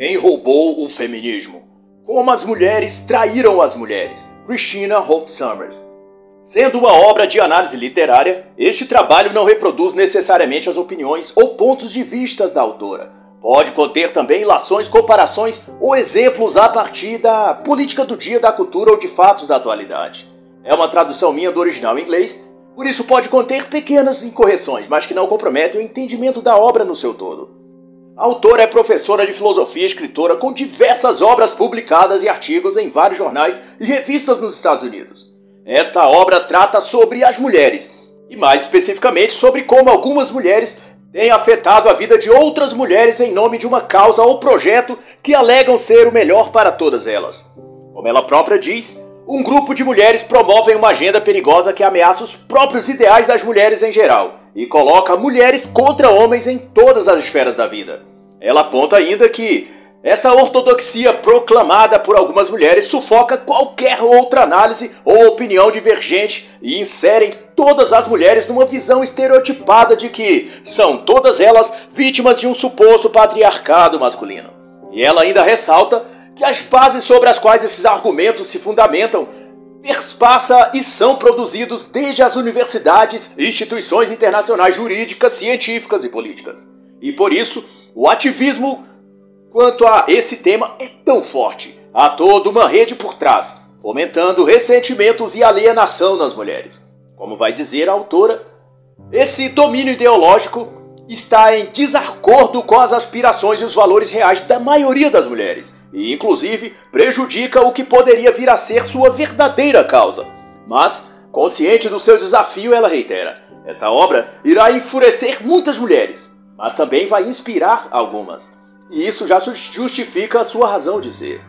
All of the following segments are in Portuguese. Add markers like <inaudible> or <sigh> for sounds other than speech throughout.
Quem roubou o feminismo? Como as mulheres traíram as mulheres. Christina Hoff Summers. Sendo uma obra de análise literária, este trabalho não reproduz necessariamente as opiniões ou pontos de vistas da autora. Pode conter também ilações, comparações ou exemplos a partir da política do dia, da cultura ou de fatos da atualidade. É uma tradução minha do original em inglês, por isso pode conter pequenas incorreções, mas que não comprometem o entendimento da obra no seu todo. A autora é professora de filosofia e escritora com diversas obras publicadas e artigos em vários jornais e revistas nos Estados Unidos. Esta obra trata sobre as mulheres, e mais especificamente sobre como algumas mulheres têm afetado a vida de outras mulheres em nome de uma causa ou projeto que alegam ser o melhor para todas elas. Como ela própria diz, um grupo de mulheres promovem uma agenda perigosa que ameaça os próprios ideais das mulheres em geral e coloca mulheres contra homens em todas as esferas da vida. Ela aponta ainda que essa ortodoxia proclamada por algumas mulheres sufoca qualquer outra análise ou opinião divergente e inserem todas as mulheres numa visão estereotipada de que são todas elas vítimas de um suposto patriarcado masculino. E ela ainda ressalta que as bases sobre as quais esses argumentos se fundamentam perspassa e são produzidos desde as universidades instituições internacionais jurídicas, científicas e políticas. E por isso, o ativismo quanto a esse tema é tão forte. Há toda uma rede por trás, fomentando ressentimentos e alienação nas mulheres. Como vai dizer a autora, esse domínio ideológico está em desacordo com as aspirações e os valores reais da maioria das mulheres, e inclusive prejudica o que poderia vir a ser sua verdadeira causa. Mas, consciente do seu desafio, ela reitera: esta obra irá enfurecer muitas mulheres, mas também vai inspirar algumas. E isso já justifica a sua razão de ser.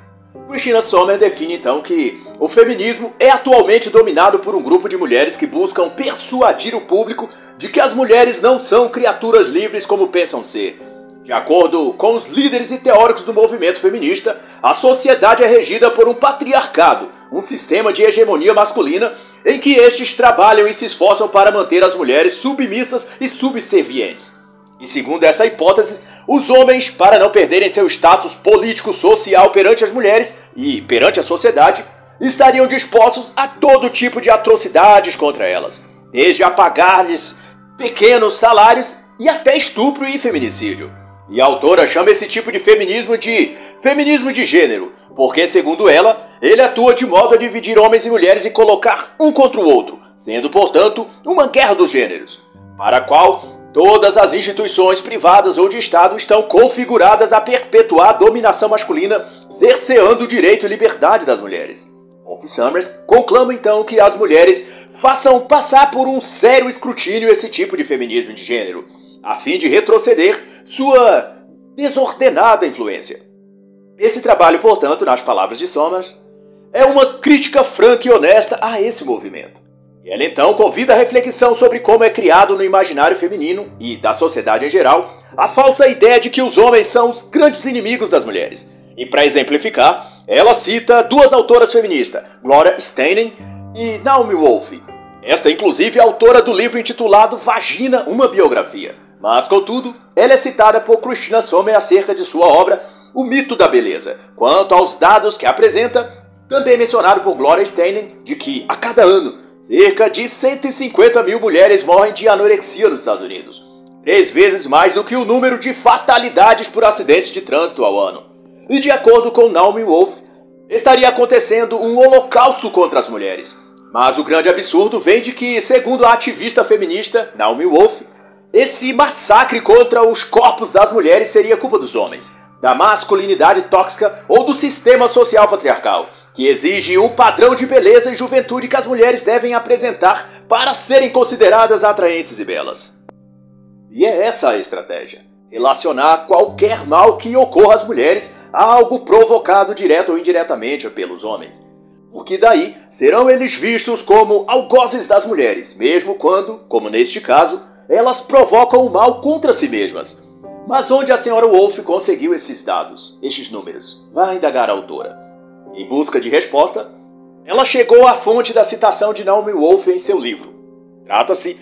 Christina Sommer define então que o feminismo é atualmente dominado por um grupo de mulheres que buscam persuadir o público de que as mulheres não são criaturas livres como pensam ser. De acordo com os líderes e teóricos do movimento feminista, a sociedade é regida por um patriarcado, um sistema de hegemonia masculina em que estes trabalham e se esforçam para manter as mulheres submissas e subservientes. E segundo essa hipótese, os homens, para não perderem seu status político-social perante as mulheres e perante a sociedade, estariam dispostos a todo tipo de atrocidades contra elas, desde a pagar-lhes pequenos salários e até estupro e feminicídio. E a autora chama esse tipo de feminismo de feminismo de gênero, porque, segundo ela, ele atua de modo a dividir homens e mulheres e colocar um contra o outro, sendo, portanto, uma guerra dos gêneros, para a qual Todas as instituições privadas ou de Estado estão configuradas a perpetuar a dominação masculina, cerceando o direito e liberdade das mulheres. Wolf Summers conclama então que as mulheres façam passar por um sério escrutínio esse tipo de feminismo de gênero, a fim de retroceder sua desordenada influência. Esse trabalho, portanto, nas palavras de Summers, é uma crítica franca e honesta a esse movimento. Ela então convida a reflexão sobre como é criado no imaginário feminino e da sociedade em geral a falsa ideia de que os homens são os grandes inimigos das mulheres. E para exemplificar, ela cita duas autoras feministas, Gloria Steinem e Naomi Wolf. Esta, inclusive, é autora do livro intitulado Vagina, uma biografia. Mas, contudo, ela é citada por Christina Sommer acerca de sua obra O Mito da Beleza. Quanto aos dados que apresenta, também mencionado por Gloria Steinem, de que a cada ano Cerca de 150 mil mulheres morrem de anorexia nos Estados Unidos, três vezes mais do que o número de fatalidades por acidentes de trânsito ao ano. E de acordo com Naomi Wolf, estaria acontecendo um holocausto contra as mulheres. Mas o grande absurdo vem de que, segundo a ativista feminista Naomi Wolf, esse massacre contra os corpos das mulheres seria culpa dos homens, da masculinidade tóxica ou do sistema social patriarcal que exige um padrão de beleza e juventude que as mulheres devem apresentar para serem consideradas atraentes e belas. E é essa a estratégia: relacionar qualquer mal que ocorra às mulheres a algo provocado direto ou indiretamente pelos homens. Porque daí serão eles vistos como algozes das mulheres, mesmo quando, como neste caso, elas provocam o mal contra si mesmas. Mas onde a senhora Wolf conseguiu esses dados, estes números? Vai indagar a autora. Em busca de resposta, ela chegou à fonte da citação de Naomi Wolf em seu livro. Trata-se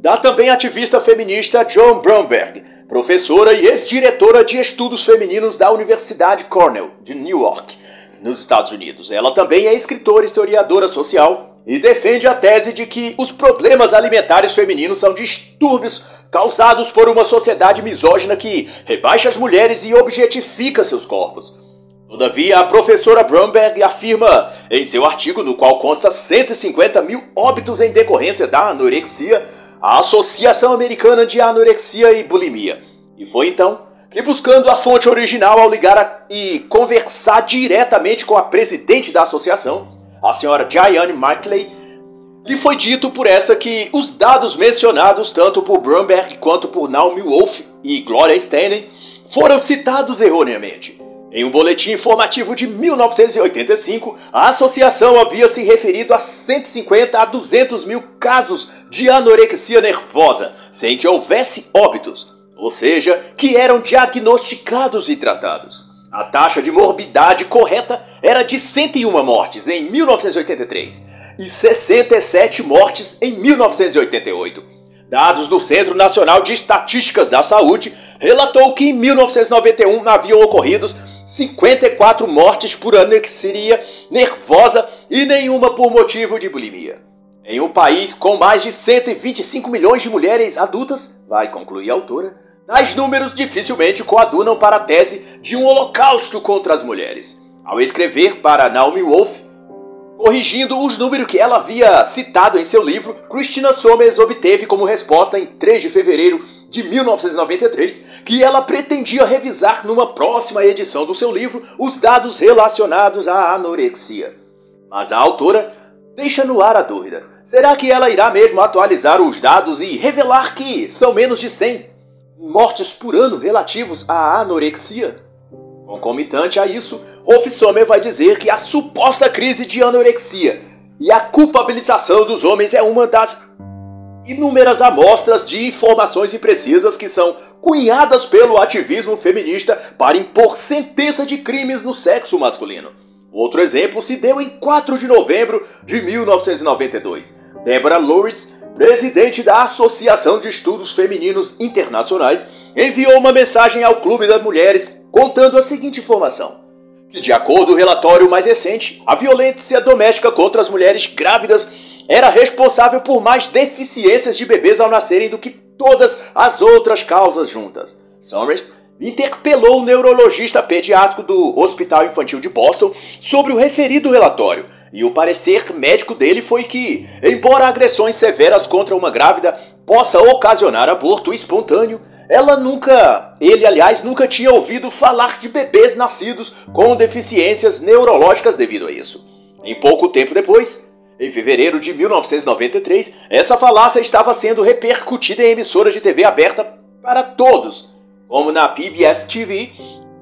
da também ativista feminista Joan Bromberg, professora e ex-diretora de estudos femininos da Universidade Cornell, de Newark, nos Estados Unidos. Ela também é escritora e historiadora social e defende a tese de que os problemas alimentares femininos são distúrbios causados por uma sociedade misógina que rebaixa as mulheres e objetifica seus corpos. Todavia, a professora Bromberg afirma em seu artigo, no qual consta 150 mil óbitos em decorrência da anorexia, a Associação Americana de Anorexia e Bulimia. E foi então que, buscando a fonte original ao ligar a, e conversar diretamente com a presidente da associação, a senhora Diane Markley, lhe foi dito por esta que os dados mencionados tanto por Brumberg quanto por Naomi Wolf e Gloria Steinem foram citados erroneamente. Em um boletim informativo de 1985, a associação havia se referido a 150 a 200 mil casos de anorexia nervosa, sem que houvesse óbitos, ou seja, que eram diagnosticados e tratados. A taxa de morbidade correta era de 101 mortes em 1983 e 67 mortes em 1988. Dados do Centro Nacional de Estatísticas da Saúde relatou que em 1991 haviam ocorrido 54 mortes por anorexia nervosa e nenhuma por motivo de bulimia. Em um país com mais de 125 milhões de mulheres adultas, vai concluir a autora, tais números dificilmente coadunam para a tese de um holocausto contra as mulheres. Ao escrever para Naomi Wolf, corrigindo os números que ela havia citado em seu livro, Christina Somers obteve como resposta em 3 de fevereiro de 1993 que ela pretendia revisar numa próxima edição do seu livro os dados relacionados à anorexia. Mas a autora deixa no ar a dúvida. Será que ela irá mesmo atualizar os dados e revelar que são menos de 100 mortes por ano relativos à anorexia? Concomitante a isso, Rolf Sommer vai dizer que a suposta crise de anorexia e a culpabilização dos homens é uma das inúmeras amostras de informações imprecisas que são cunhadas pelo ativismo feminista para impor sentença de crimes no sexo masculino. Outro exemplo se deu em 4 de novembro de 1992. Deborah Lewis, presidente da Associação de Estudos Femininos Internacionais, enviou uma mensagem ao Clube das Mulheres contando a seguinte informação: que, de acordo com o relatório mais recente, a violência doméstica contra as mulheres grávidas era responsável por mais deficiências de bebês ao nascerem do que todas as outras causas juntas. Summers interpelou o neurologista pediátrico do Hospital Infantil de Boston sobre o referido relatório, e o parecer médico dele foi que, embora agressões severas contra uma grávida possa ocasionar aborto espontâneo, ela nunca, ele aliás, nunca tinha ouvido falar de bebês nascidos com deficiências neurológicas devido a isso. Em pouco tempo depois, em fevereiro de 1993, essa falácia estava sendo repercutida em emissoras de TV aberta para todos como na PBS TV.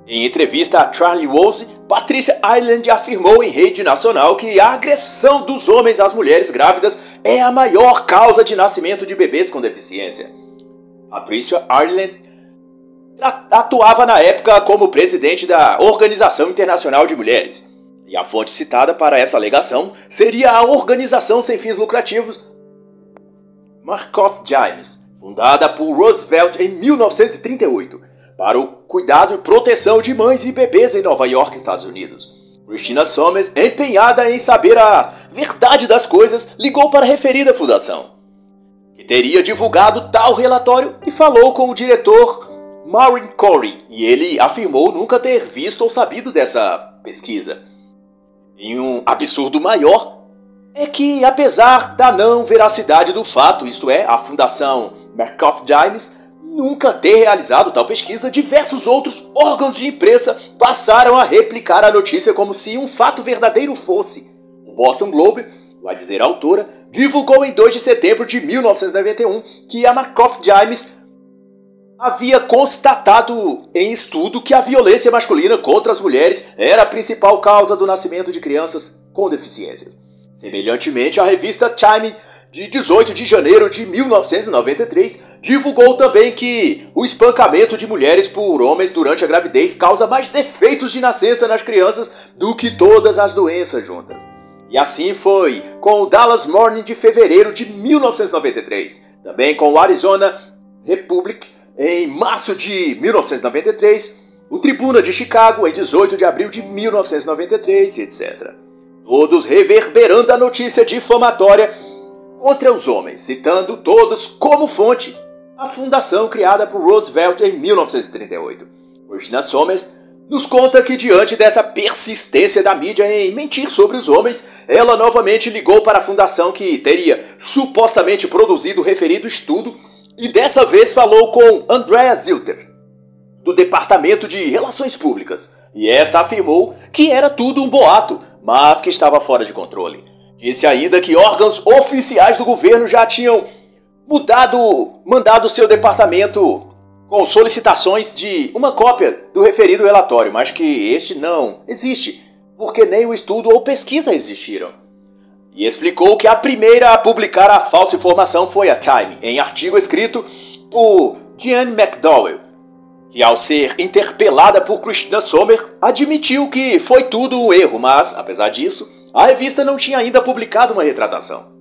Em entrevista a Charlie Rose, Patricia Ireland afirmou em rede nacional que a agressão dos homens às mulheres grávidas é a maior causa de nascimento de bebês com deficiência. Patricia Ireland atuava na época como presidente da Organização Internacional de Mulheres. E a fonte citada para essa alegação seria a organização sem fins lucrativos Markov Giants, fundada por Roosevelt em 1938 para o cuidado e proteção de mães e bebês em Nova York, Estados Unidos. Christina Somers, empenhada em saber a verdade das coisas, ligou para a referida fundação, que teria divulgado tal relatório e falou com o diretor Maureen Corey, e ele afirmou nunca ter visto ou sabido dessa pesquisa. Em um absurdo maior, é que apesar da não veracidade do fato, isto é, a fundação Markov Giles nunca ter realizado tal pesquisa, diversos outros órgãos de imprensa passaram a replicar a notícia como se um fato verdadeiro fosse. O Boston Globe, vai dizer a autora, divulgou em 2 de setembro de 1991 que a Markov Giles havia constatado em estudo que a violência masculina contra as mulheres era a principal causa do nascimento de crianças com deficiências. Semelhantemente, a revista Time de 18 de janeiro de 1993, divulgou também que o espancamento de mulheres por homens durante a gravidez causa mais defeitos de nascença nas crianças do que todas as doenças juntas. E assim foi com o Dallas Morning de fevereiro de 1993, também com o Arizona Republic em março de 1993, o Tribuna de Chicago em 18 de abril de 1993, etc. Todos reverberando a notícia difamatória contra os homens, citando todos como fonte a fundação criada por Roosevelt em 1938. Christina Somers nos conta que, diante dessa persistência da mídia em mentir sobre os homens, ela novamente ligou para a fundação que teria supostamente produzido o referido estudo e dessa vez falou com Andrea Zilter, do Departamento de Relações Públicas, e esta afirmou que era tudo um boato, mas que estava fora de controle. Disse ainda que órgãos oficiais do governo já tinham mudado, mandado seu departamento com solicitações de uma cópia do referido relatório, mas que este não existe, porque nem o estudo ou pesquisa existiram. E explicou que a primeira a publicar a falsa informação foi a Time, em artigo escrito por Diane McDowell, que ao ser interpelada por Christina Sommer, admitiu que foi tudo um erro, mas, apesar disso, a revista não tinha ainda publicado uma retratação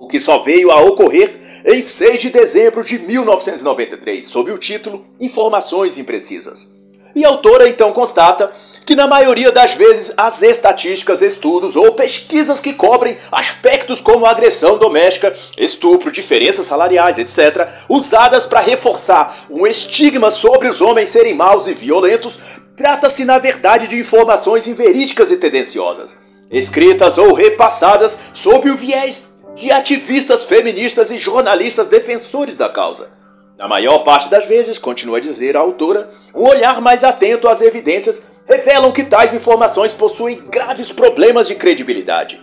o que só veio a ocorrer em 6 de dezembro de 1993, sob o título Informações Imprecisas. E a autora então constata que na maioria das vezes as estatísticas, estudos ou pesquisas que cobrem aspectos como agressão doméstica, estupro, diferenças salariais, etc., usadas para reforçar um estigma sobre os homens serem maus e violentos, trata-se na verdade de informações inverídicas e tendenciosas, escritas ou repassadas sob o viés de ativistas feministas e jornalistas defensores da causa. Na maior parte das vezes, continua a dizer a autora, um olhar mais atento às evidências revelam que tais informações possuem graves problemas de credibilidade.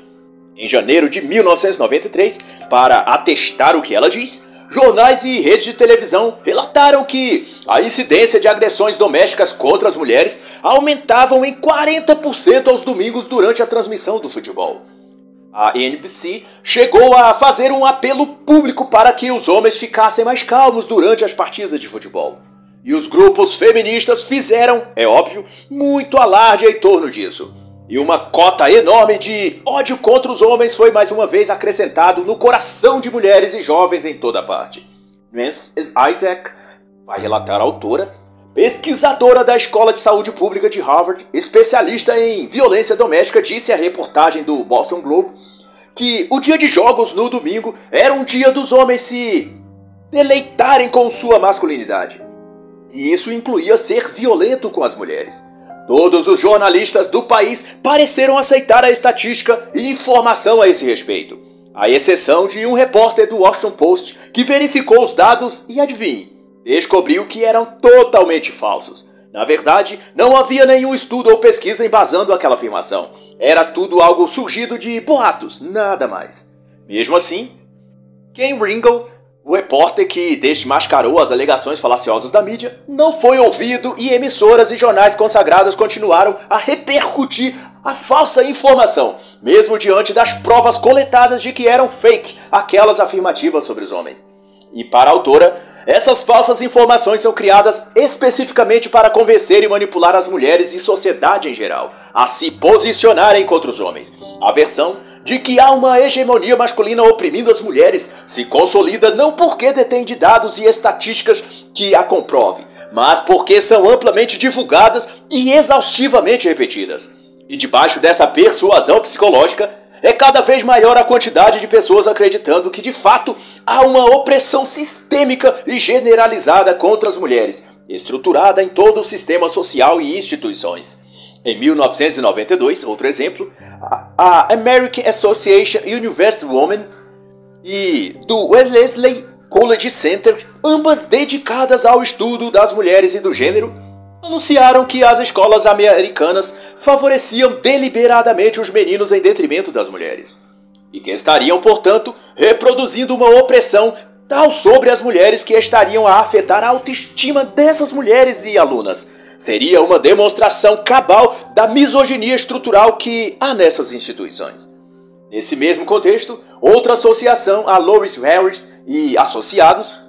Em janeiro de 1993, para atestar o que ela diz, jornais e redes de televisão relataram que a incidência de agressões domésticas contra as mulheres aumentavam em 40% aos domingos durante a transmissão do futebol a NBC chegou a fazer um apelo público para que os homens ficassem mais calmos durante as partidas de futebol. E os grupos feministas fizeram, é óbvio, muito alarde em torno disso. E uma cota enorme de ódio contra os homens foi mais uma vez acrescentado no coração de mulheres e jovens em toda parte. Nance Isaac vai relatar a autora, pesquisadora da Escola de Saúde Pública de Harvard, especialista em violência doméstica, disse à reportagem do Boston Globe que o dia de jogos no domingo era um dia dos homens se deleitarem com sua masculinidade. E isso incluía ser violento com as mulheres. Todos os jornalistas do país pareceram aceitar a estatística e informação a esse respeito, à exceção de um repórter do Washington Post que verificou os dados e adivinhe, descobriu que eram totalmente falsos. Na verdade, não havia nenhum estudo ou pesquisa embasando aquela afirmação. Era tudo algo surgido de boatos, nada mais. Mesmo assim, Ken Ringo, o repórter que desmascarou as alegações falaciosas da mídia, não foi ouvido e emissoras e jornais consagrados continuaram a repercutir a falsa informação, mesmo diante das provas coletadas de que eram fake aquelas afirmativas sobre os homens. E para a autora, essas falsas informações são criadas especificamente para convencer e manipular as mulheres e sociedade em geral a se posicionarem contra os homens. A versão de que há uma hegemonia masculina oprimindo as mulheres se consolida não porque detém de dados e estatísticas que a comprove, mas porque são amplamente divulgadas e exaustivamente repetidas. E debaixo dessa persuasão psicológica, é cada vez maior a quantidade de pessoas acreditando que de fato há uma opressão sistêmica e generalizada contra as mulheres, estruturada em todo o sistema social e instituições. Em 1992, outro exemplo, a American Association University Women e do Wellesley College Center, ambas dedicadas ao estudo das mulheres e do gênero, anunciaram que as escolas americanas favoreciam deliberadamente os meninos em detrimento das mulheres. E que estariam, portanto, reproduzindo uma opressão tal sobre as mulheres que estariam a afetar a autoestima dessas mulheres e alunas. Seria uma demonstração cabal da misoginia estrutural que há nessas instituições. Nesse mesmo contexto, outra associação, a Loris Harris e Associados,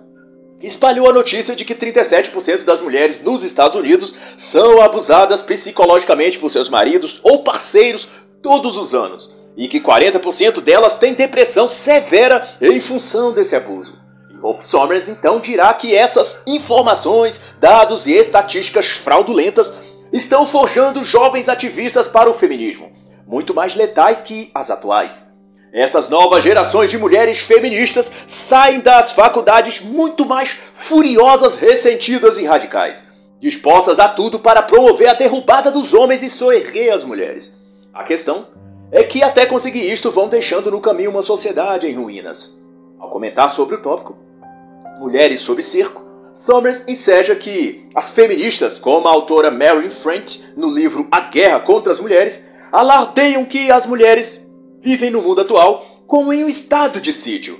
espalhou a notícia de que 37% das mulheres nos Estados Unidos são abusadas psicologicamente por seus maridos ou parceiros todos os anos. e que 40% delas têm depressão severa em função desse abuso. Wolf Somers então dirá que essas informações, dados e estatísticas fraudulentas estão forjando jovens ativistas para o feminismo, muito mais letais que as atuais. Essas novas gerações de mulheres feministas saem das faculdades muito mais furiosas, ressentidas e radicais, dispostas a tudo para promover a derrubada dos homens e soerguer as mulheres. A questão é que até conseguir isto vão deixando no caminho uma sociedade em ruínas. Ao comentar sobre o tópico, Mulheres sob Cerco, Summers enseja que as feministas, como a autora Marilyn French no livro A Guerra contra as Mulheres, alardeiam que as mulheres vivem no mundo atual como em um estado de sítio.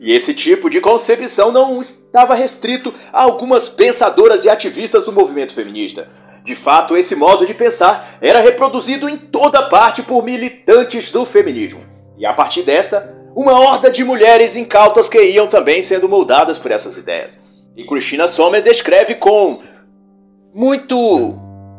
E esse tipo de concepção não estava restrito a algumas pensadoras e ativistas do movimento feminista. De fato, esse modo de pensar era reproduzido em toda parte por militantes do feminismo. E a partir desta, uma horda de mulheres incautas que iam também sendo moldadas por essas ideias. E Christina Sommer descreve com muito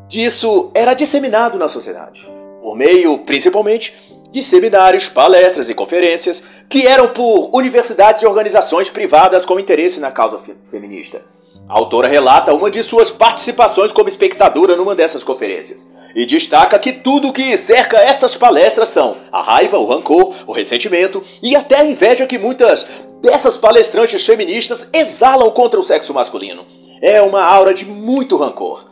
disso era disseminado na sociedade, por meio principalmente de seminários, palestras e conferências que eram por universidades e organizações privadas com interesse na causa feminista. A autora relata uma de suas participações como espectadora numa dessas conferências e destaca que tudo que cerca essas palestras são a raiva, o rancor, o ressentimento e até a inveja que muitas dessas palestrantes feministas exalam contra o sexo masculino. É uma aura de muito rancor.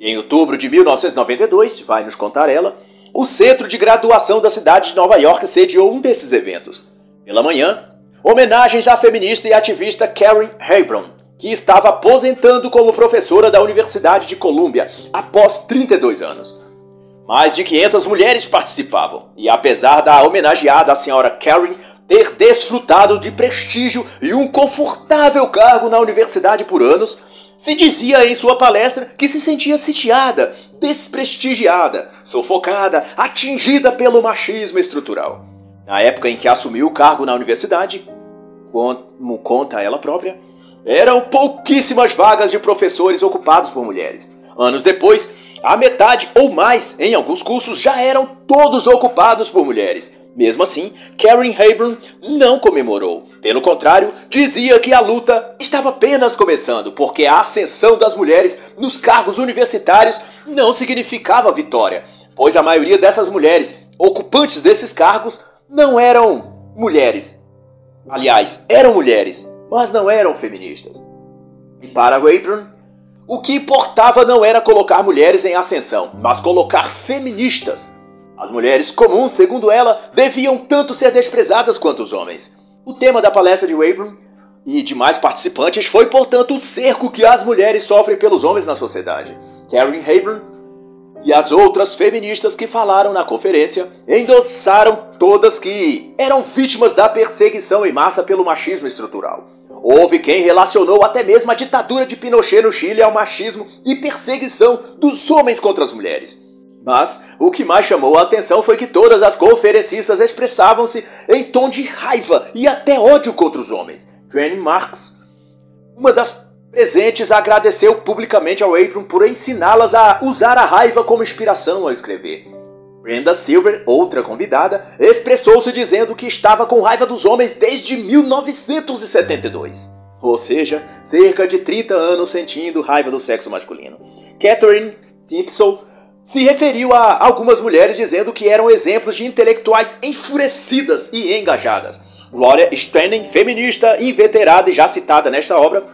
Em outubro de 1992, vai nos contar ela, o centro de graduação da cidade de Nova York sediou um desses eventos. Pela manhã, homenagens à feminista e ativista Karen Hebron, que estava aposentando como professora da Universidade de Colômbia após 32 anos. Mais de 500 mulheres participavam, e apesar da homenageada a senhora Karen ter desfrutado de prestígio e um confortável cargo na universidade por anos, se dizia em sua palestra que se sentia sitiada, desprestigiada, sufocada, atingida pelo machismo estrutural. Na época em que assumiu o cargo na universidade, como conta ela própria, eram pouquíssimas vagas de professores ocupados por mulheres. Anos depois, a metade ou mais em alguns cursos já eram todos ocupados por mulheres. Mesmo assim, Karen Hebron não comemorou. Pelo contrário, dizia que a luta estava apenas começando, porque a ascensão das mulheres nos cargos universitários não significava vitória, pois a maioria dessas mulheres ocupantes desses cargos não eram mulheres. Aliás, eram mulheres, mas não eram feministas. E para Hebron, o que importava não era colocar mulheres em ascensão, mas colocar feministas. As mulheres comuns, segundo ela, deviam tanto ser desprezadas quanto os homens. O tema da palestra de Wayburn e demais participantes foi, portanto, o cerco que as mulheres sofrem pelos homens na sociedade. Karen Hayburn e as outras feministas que falaram na conferência endossaram todas que eram vítimas da perseguição em massa pelo machismo estrutural. Houve quem relacionou até mesmo a ditadura de Pinochet no Chile ao machismo e perseguição dos homens contra as mulheres. Mas o que mais chamou a atenção foi que todas as conferencistas expressavam-se em tom de raiva e até ódio contra os homens. Jane Marks, uma das presentes, agradeceu publicamente ao Abram por ensiná-las a usar a raiva como inspiração ao escrever. Brenda Silver, outra convidada, expressou-se dizendo que estava com raiva dos homens desde 1972. Ou seja, cerca de 30 anos sentindo raiva do sexo masculino. Catherine Stimpson se referiu a algumas mulheres dizendo que eram exemplos de intelectuais enfurecidas e engajadas. Gloria Steinem, feminista inveterada e já citada nesta obra,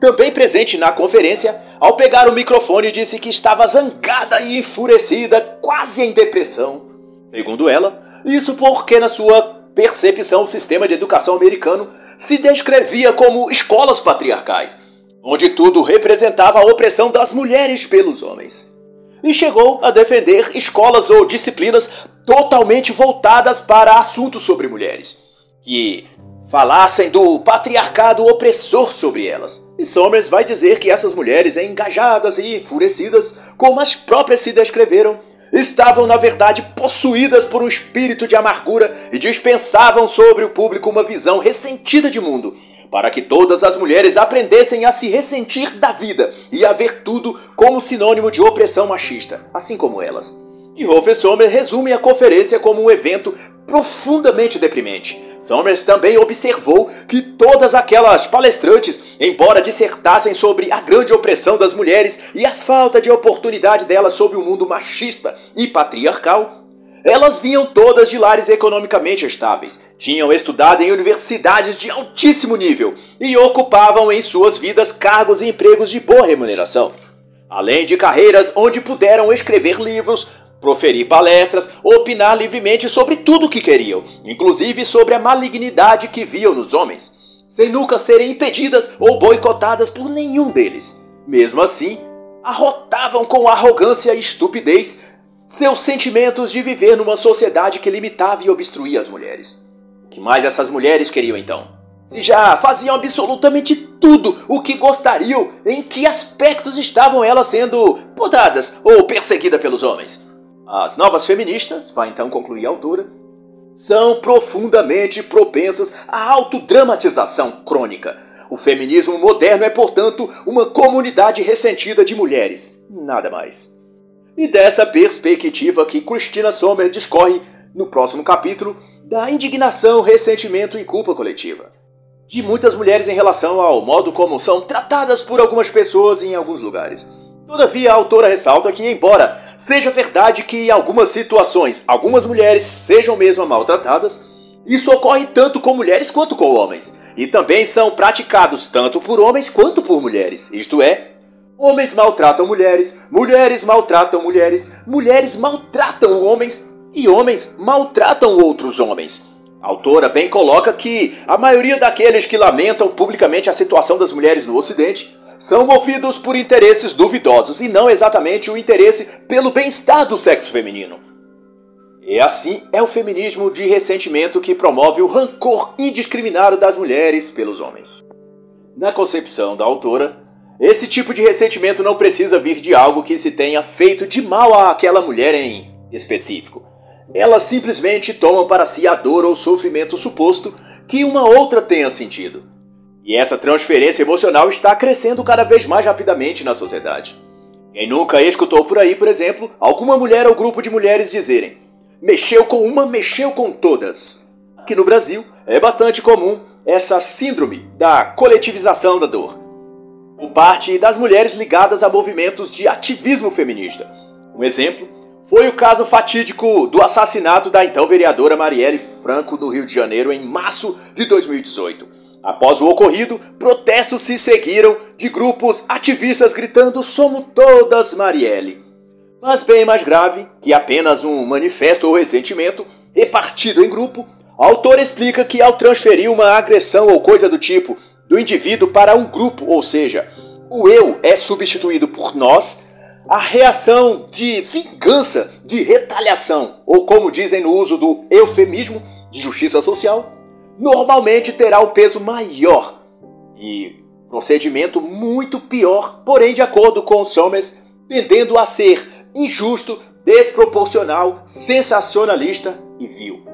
também presente na conferência, ao pegar o microfone disse que estava zangada e enfurecida, quase em depressão. Segundo ela, isso porque na sua percepção o sistema de educação americano se descrevia como escolas patriarcais, onde tudo representava a opressão das mulheres pelos homens. E chegou a defender escolas ou disciplinas totalmente voltadas para assuntos sobre mulheres, que falassem do patriarcado opressor sobre elas. E Somers vai dizer que essas mulheres engajadas e enfurecidas, como as próprias se descreveram, estavam na verdade possuídas por um espírito de amargura e dispensavam sobre o público uma visão ressentida de mundo, para que todas as mulheres aprendessem a se ressentir da vida e a ver tudo como sinônimo de opressão machista, assim como elas. E Rolf Sommer resume a conferência como um evento profundamente deprimente. Summers também observou que todas aquelas palestrantes, embora dissertassem sobre a grande opressão das mulheres e a falta de oportunidade delas sob o um mundo machista e patriarcal, elas vinham todas de lares economicamente estáveis, tinham estudado em universidades de altíssimo nível e ocupavam em suas vidas cargos e empregos de boa remuneração, além de carreiras onde puderam escrever livros, proferir palestras, opinar livremente sobre tudo o que queriam, inclusive sobre a malignidade que viam nos homens, sem nunca serem impedidas ou boicotadas por nenhum deles. Mesmo assim, arrotavam com arrogância e estupidez seus sentimentos de viver numa sociedade que limitava e obstruía as mulheres. O que mais essas mulheres queriam então? Se já faziam absolutamente tudo o que gostariam, em que aspectos estavam elas sendo podadas ou perseguidas pelos homens? As novas feministas, vai então concluir a autora, são profundamente propensas à autodramatização crônica. O feminismo moderno é, portanto, uma comunidade ressentida de mulheres, nada mais. E dessa perspectiva que Christina Sommer discorre no próximo capítulo da indignação, ressentimento e culpa coletiva de muitas mulheres em relação ao modo como são tratadas por algumas pessoas em alguns lugares. Todavia, a autora ressalta que, embora seja verdade que em algumas situações algumas mulheres sejam mesmo maltratadas, isso ocorre tanto com mulheres quanto com homens, e também são praticados tanto por homens quanto por mulheres, isto é, homens maltratam mulheres, mulheres maltratam mulheres, mulheres maltratam homens e homens maltratam outros homens. A autora bem coloca que a maioria daqueles que lamentam publicamente a situação das mulheres no Ocidente são movidos por interesses duvidosos e não exatamente o interesse pelo bem-estar do sexo feminino. E assim é o feminismo de ressentimento que promove o rancor indiscriminado das mulheres pelos homens. Na concepção da autora, esse tipo de ressentimento não precisa vir de algo que se tenha feito de mal àquela mulher em específico. Elas simplesmente tomam para si a dor ou sofrimento suposto que uma outra tenha sentido e essa transferência emocional está crescendo cada vez mais rapidamente na sociedade. Quem nunca escutou por aí, por exemplo, alguma mulher ou grupo de mulheres dizerem: mexeu com uma, mexeu com todas. Aqui no Brasil é bastante comum essa síndrome da coletivização da dor, por parte das mulheres ligadas a movimentos de ativismo feminista. Um exemplo foi o caso fatídico do assassinato da então vereadora Marielle Franco no Rio de Janeiro em março de 2018 Após o ocorrido, protestos se seguiram de grupos ativistas gritando Somos todas Marielle. Mas bem mais grave que apenas um manifesto ou ressentimento repartido em grupo, o autor explica que ao transferir uma agressão ou coisa do tipo do indivíduo para um grupo, ou seja, o eu é substituído por nós, a reação de vingança, de retaliação, ou como dizem no uso do eufemismo de justiça social, normalmente terá um peso maior e procedimento muito pior, porém, de acordo com Somers, tendendo a ser injusto, desproporcional, sensacionalista e vil.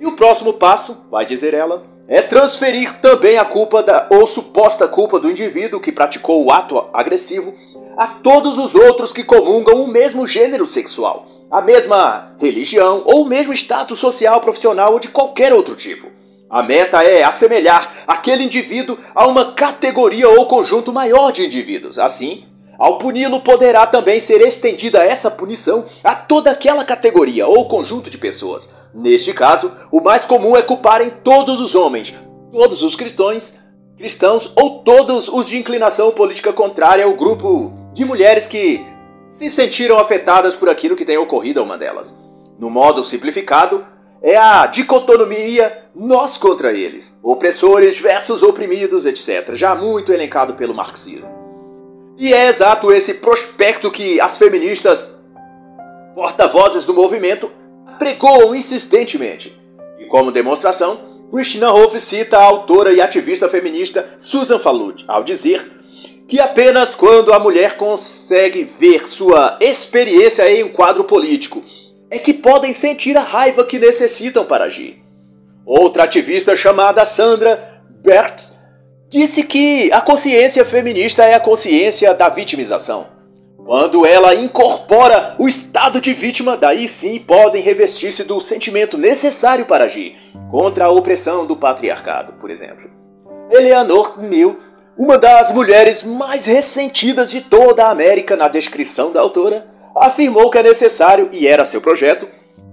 E o próximo passo, vai dizer ela, é transferir também a culpa da, ou suposta culpa do indivíduo que praticou o ato agressivo a todos os outros que comungam o mesmo gênero sexual, a mesma religião ou o mesmo status social, profissional ou de qualquer outro tipo. A meta é assemelhar aquele indivíduo a uma categoria ou conjunto maior de indivíduos. Assim, ao puni-lo, poderá também ser estendida essa punição a toda aquela categoria ou conjunto de pessoas. Neste caso, o mais comum é culparem todos os homens, todos os cristãos, cristãos ou todos os de inclinação política contrária ao grupo de mulheres que se sentiram afetadas por aquilo que tem ocorrido a uma delas. No modo simplificado, é a dicotomia nós contra eles, opressores versus oprimidos, etc., já muito elencado pelo marxismo. E é exato esse prospecto que as feministas, porta-vozes do movimento, pregoam insistentemente. E como demonstração, Christina Hoff cita a autora e ativista feminista Susan Falud ao dizer que apenas quando a mulher consegue ver sua experiência em um quadro político é que podem sentir a raiva que necessitam para agir. Outra ativista chamada Sandra Bertz disse que a consciência feminista é a consciência da vitimização. Quando ela incorpora o estado de vítima, daí sim podem revestir-se do sentimento necessário para agir contra a opressão do patriarcado, por exemplo. Eleanor Mill, uma das mulheres mais ressentidas de toda a América na descrição da autora, afirmou que é necessário, e era seu projeto,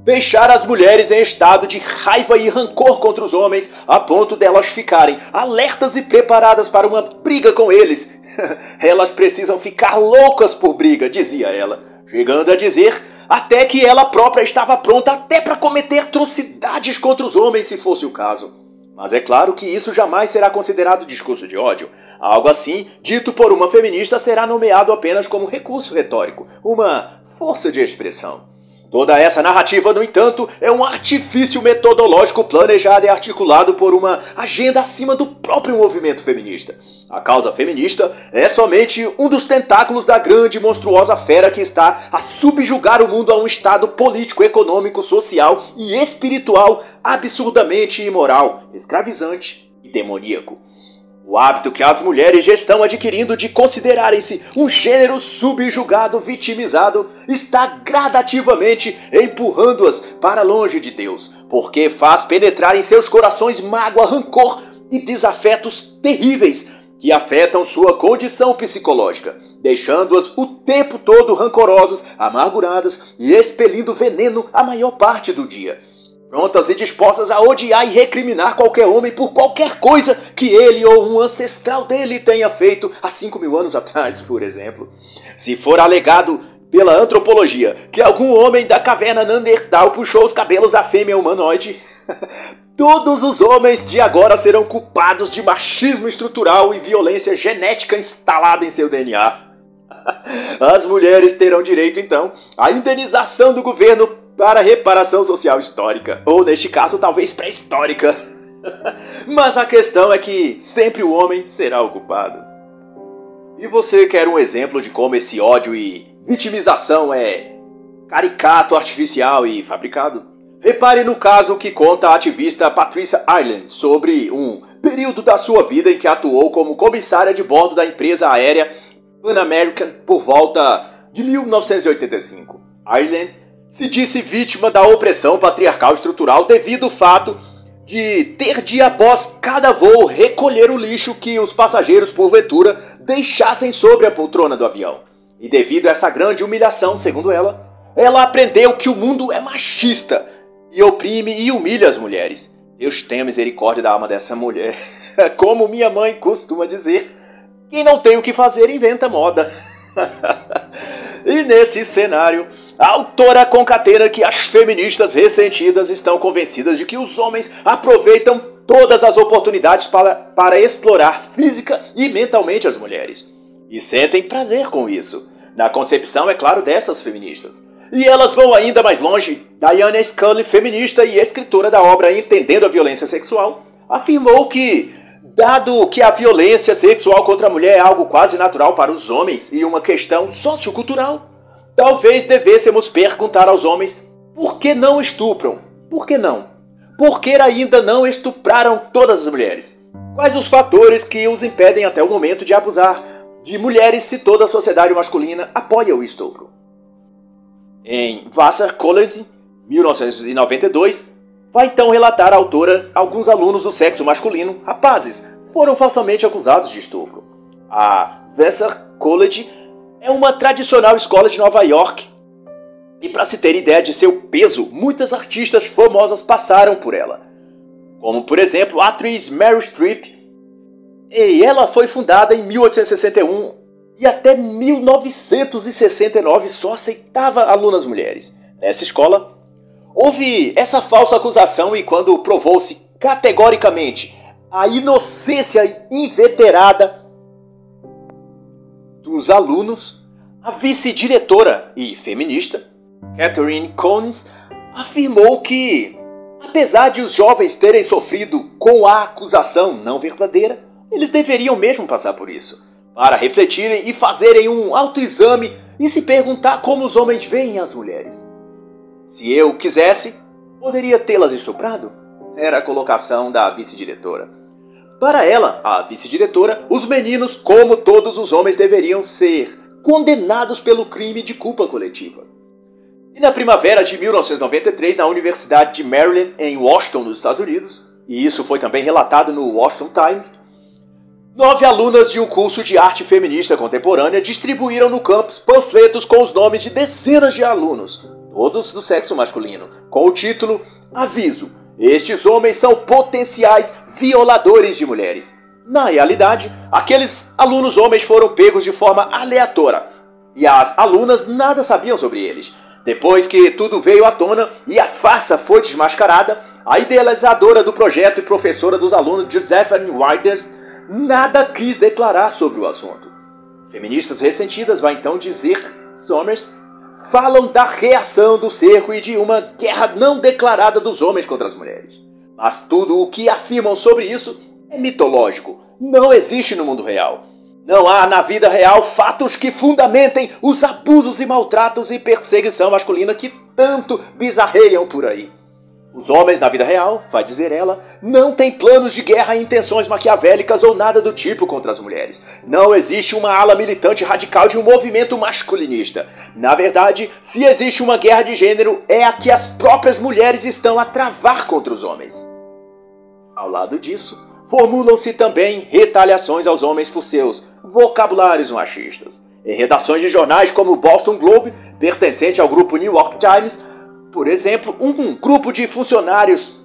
deixar as mulheres em estado de raiva e rancor contra os homens, a ponto delas ficarem alertas e preparadas para uma briga com eles. <laughs> Elas precisam ficar loucas por briga, dizia ela, chegando a dizer até que ela própria estava pronta até para cometer atrocidades contra os homens se fosse o caso. Mas é claro que isso jamais será considerado discurso de ódio. Algo assim, dito por uma feminista, será nomeado apenas como recurso retórico, uma força de expressão. Toda essa narrativa, no entanto, é um artifício metodológico planejado e articulado por uma agenda acima do próprio movimento feminista. A causa feminista é somente um dos tentáculos da grande e monstruosa fera que está a subjugar o mundo a um estado político, econômico, social e espiritual absurdamente imoral, escravizante e demoníaco. O hábito que as mulheres já estão adquirindo de considerarem-se um gênero subjugado, vitimizado, está gradativamente empurrando-as para longe de Deus, porque faz penetrar em seus corações mágoa, rancor e desafetos terríveis que afetam sua condição psicológica, deixando-as o tempo todo rancorosas, amarguradas e expelindo veneno a maior parte do dia prontas e dispostas a odiar e recriminar qualquer homem por qualquer coisa que ele ou um ancestral dele tenha feito há 5 mil anos atrás, por exemplo. Se for alegado pela antropologia que algum homem da caverna Neandertal puxou os cabelos da fêmea humanoide, <laughs> todos os homens de agora serão culpados de machismo estrutural e violência genética instalada em seu DNA. <laughs> As mulheres terão direito, então, à indenização do governo para reparação social histórica, ou neste caso, talvez pré-histórica. <laughs> Mas a questão é que sempre o homem será o culpado. E você quer um exemplo de como esse ódio e vitimização é caricato, artificial e fabricado? Repare no caso que conta a ativista Patricia Ireland sobre um período da sua vida em que atuou como comissária de bordo da empresa aérea Pan American por volta de 1985. Ireland se disse vítima da opressão patriarcal estrutural devido ao fato de ter dia após cada voo recolher o lixo que os passageiros porventura deixassem sobre a poltrona do avião. E devido a essa grande humilhação, segundo ela, ela aprendeu que o mundo é machista e oprime e humilha as mulheres. Deus tenha misericórdia da alma dessa mulher. <laughs> Como minha mãe costuma dizer, quem não tem o que fazer inventa moda. <laughs> e nesse cenário, a autora concatena que as feministas ressentidas estão convencidas de que os homens aproveitam todas as oportunidades para, para explorar física e mentalmente as mulheres. E sentem prazer com isso. Na concepção, é claro, dessas feministas. E elas vão ainda mais longe. Diana Scully, feminista e escritora da obra Entendendo a Violência Sexual, afirmou que, dado que a violência sexual contra a mulher é algo quase natural para os homens e uma questão sociocultural, Talvez devêssemos perguntar aos homens por que não estupram? Por que não? Por que ainda não estupraram todas as mulheres? Quais os fatores que os impedem até o momento de abusar de mulheres se toda a sociedade masculina apoia o estupro? Em Vassar College, 1992, vai então relatar a autora alguns alunos do sexo masculino, rapazes, foram falsamente acusados de estupro. A Vassar College é uma tradicional escola de Nova York. E para se ter ideia de seu peso, muitas artistas famosas passaram por ela. Como, por exemplo, a atriz Meryl Streep. E ela foi fundada em 1861 e até 1969 só aceitava alunas mulheres. Nessa escola, houve essa falsa acusação e quando provou-se categoricamente a inocência inveterada dos alunos, a vice-diretora e feminista, Catherine Cones, afirmou que, apesar de os jovens terem sofrido com a acusação não verdadeira, eles deveriam mesmo passar por isso, para refletirem e fazerem um autoexame e se perguntar como os homens veem as mulheres. Se eu quisesse, poderia tê-las estuprado? Era a colocação da vice-diretora. Para ela, a vice-diretora, os meninos, como todos os homens, deveriam ser condenados pelo crime de culpa coletiva. E na primavera de 1993, na Universidade de Maryland, em Washington, nos Estados Unidos, e isso foi também relatado no Washington Times, nove alunas de um curso de arte feminista contemporânea distribuíram no campus panfletos com os nomes de dezenas de alunos, todos do sexo masculino, com o título Aviso: estes homens são potenciais violadores de mulheres. Na realidade, aqueles alunos homens foram pegos de forma aleatória e as alunas nada sabiam sobre eles. Depois que tudo veio à tona e a farsa foi desmascarada, a idealizadora do projeto e professora dos alunos, Josephine Wilders, nada quis declarar sobre o assunto. Feministas ressentidas vai então dizer Somers falam da reação do cerco e de uma guerra não declarada dos homens contra as mulheres. Mas tudo o que afirmam sobre isso é mitológico, não existe no mundo real. Não há na vida real fatos que fundamentem os abusos e maltratos e perseguição masculina que tanto bizarreiam por aí. Os homens na vida real, vai dizer ela, não têm planos de guerra e intenções maquiavélicas ou nada do tipo contra as mulheres. Não existe uma ala militante radical de um movimento masculinista. Na verdade, se existe uma guerra de gênero, é a que as próprias mulheres estão a travar contra os homens. Ao lado disso, Formulam-se também retaliações aos homens por seus vocabulários machistas. Em redações de jornais como o Boston Globe, pertencente ao grupo New York Times, por exemplo, um grupo de funcionários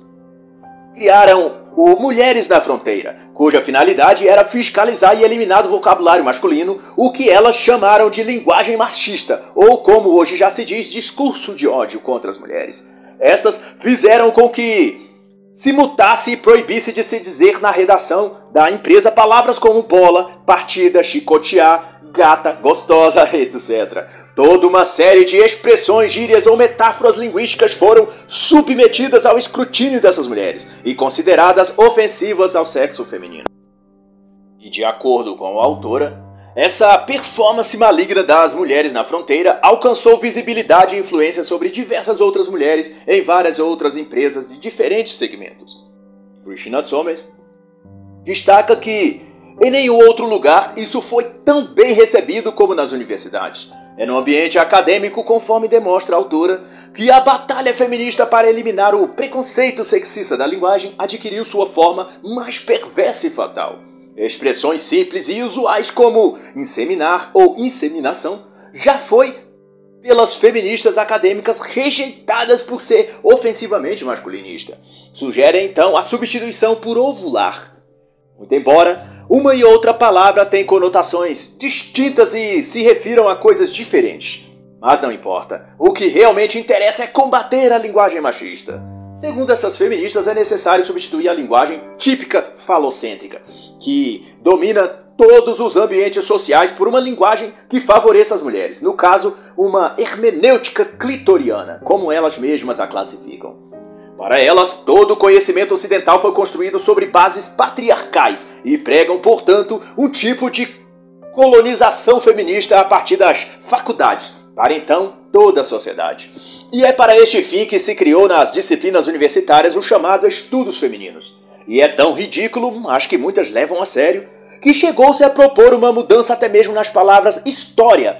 criaram o Mulheres na Fronteira, cuja finalidade era fiscalizar e eliminar do vocabulário masculino o que elas chamaram de linguagem machista, ou como hoje já se diz, discurso de ódio contra as mulheres. Estas fizeram com que se mutasse e proibisse de se dizer na redação da empresa palavras como bola, partida, chicotear, gata, gostosa, <laughs> etc. Toda uma série de expressões, gírias ou metáforas linguísticas foram submetidas ao escrutínio dessas mulheres e consideradas ofensivas ao sexo feminino. E de acordo com a autora, essa performance maligna das mulheres na fronteira alcançou visibilidade e influência sobre diversas outras mulheres em várias outras empresas de diferentes segmentos. Christina Somers destaca que em nenhum outro lugar isso foi tão bem recebido como nas universidades. É no ambiente acadêmico, conforme demonstra a autora, que a batalha feminista para eliminar o preconceito sexista da linguagem adquiriu sua forma mais perversa e fatal. Expressões simples e usuais como inseminar ou inseminação já foi pelas feministas acadêmicas rejeitadas por ser ofensivamente masculinista. Sugere então a substituição por ovular. Muito embora uma e outra palavra tenham conotações distintas e se refiram a coisas diferentes. Mas não importa. O que realmente interessa é combater a linguagem machista. Segundo essas feministas, é necessário substituir a linguagem típica falocêntrica, que domina todos os ambientes sociais por uma linguagem que favoreça as mulheres, no caso, uma hermenêutica clitoriana, como elas mesmas a classificam. Para elas, todo o conhecimento ocidental foi construído sobre bases patriarcais e pregam, portanto, um tipo de colonização feminista a partir das faculdades, para então toda a sociedade. E é para este fim que se criou nas disciplinas universitárias o chamado estudos femininos. E é tão ridículo, mas que muitas levam a sério, que chegou-se a propor uma mudança até mesmo nas palavras história,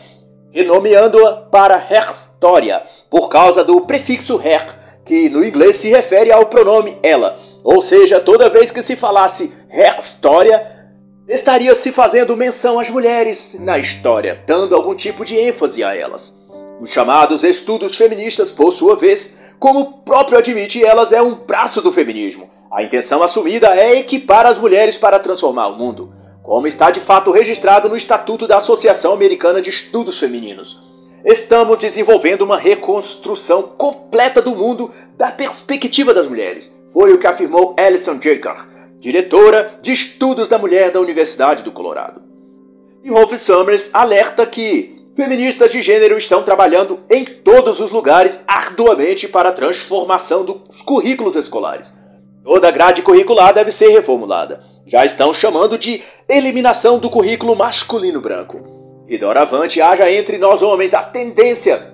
renomeando-a para herstoria, por causa do prefixo her, que no inglês se refere ao pronome ela. Ou seja, toda vez que se falasse herstoria, estaria se fazendo menção às mulheres na história, dando algum tipo de ênfase a elas. Os chamados estudos feministas, por sua vez, como o próprio admite elas, é um braço do feminismo. A intenção assumida é equipar as mulheres para transformar o mundo, como está de fato registrado no Estatuto da Associação Americana de Estudos Femininos. Estamos desenvolvendo uma reconstrução completa do mundo da perspectiva das mulheres. Foi o que afirmou Alison Jaker, diretora de Estudos da Mulher da Universidade do Colorado. E Rolf Summers alerta que Feministas de gênero estão trabalhando em todos os lugares arduamente para a transformação dos currículos escolares. Toda a grade curricular deve ser reformulada. Já estão chamando de eliminação do currículo masculino branco. E doravante haja entre nós homens a tendência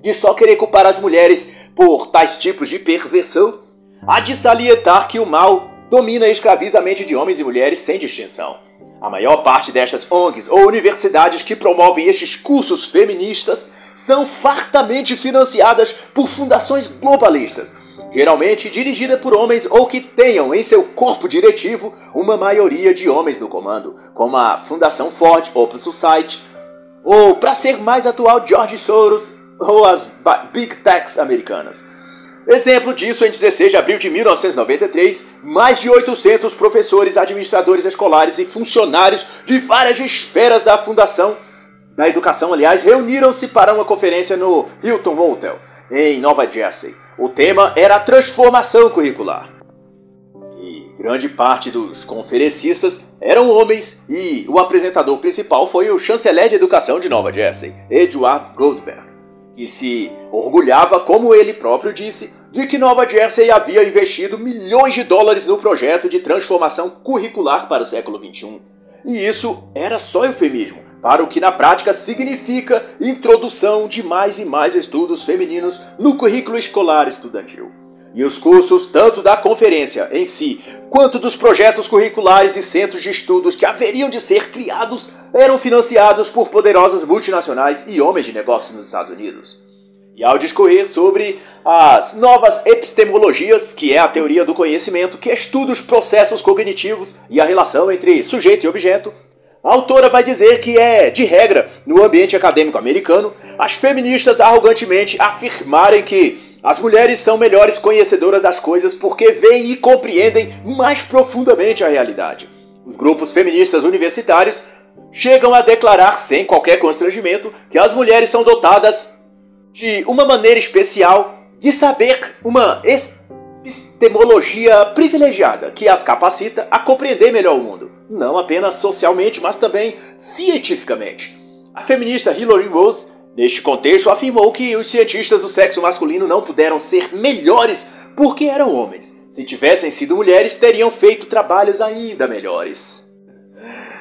de só querer culpar as mulheres por tais tipos de perversão, a de salientar que o mal domina e escraviza a mente de homens e mulheres sem distinção. A maior parte destas ONGs ou universidades que promovem estes cursos feministas são fartamente financiadas por fundações globalistas, geralmente dirigidas por homens ou que tenham em seu corpo diretivo uma maioria de homens no comando, como a Fundação Ford, Open Society, ou, para ser mais atual, George Soros ou as Big Techs americanas. Exemplo disso, em 16 de abril de 1993, mais de 800 professores, administradores escolares e funcionários de várias esferas da Fundação da Educação, aliás, reuniram-se para uma conferência no Hilton Hotel, em Nova Jersey. O tema era a transformação curricular. E grande parte dos conferencistas eram homens e o apresentador principal foi o chanceler de educação de Nova Jersey, Edward Goldberg que se orgulhava, como ele próprio disse, de que Nova Jersey havia investido milhões de dólares no projeto de transformação curricular para o século XXI. E isso era só eufemismo, para o que na prática significa introdução de mais e mais estudos femininos no currículo escolar estudantil. E os cursos, tanto da conferência em si, quanto dos projetos curriculares e centros de estudos que haveriam de ser criados, eram financiados por poderosas multinacionais e homens de negócios nos Estados Unidos. E ao discorrer sobre as novas epistemologias, que é a teoria do conhecimento que estuda os processos cognitivos e a relação entre sujeito e objeto, a autora vai dizer que é, de regra, no ambiente acadêmico americano, as feministas arrogantemente afirmarem que as mulheres são melhores conhecedoras das coisas porque veem e compreendem mais profundamente a realidade. Os grupos feministas universitários chegam a declarar sem qualquer constrangimento que as mulheres são dotadas de uma maneira especial de saber uma epistemologia privilegiada que as capacita a compreender melhor o mundo, não apenas socialmente, mas também cientificamente. A feminista Hillary Rose Neste contexto, afirmou que os cientistas do sexo masculino não puderam ser melhores porque eram homens. Se tivessem sido mulheres, teriam feito trabalhos ainda melhores.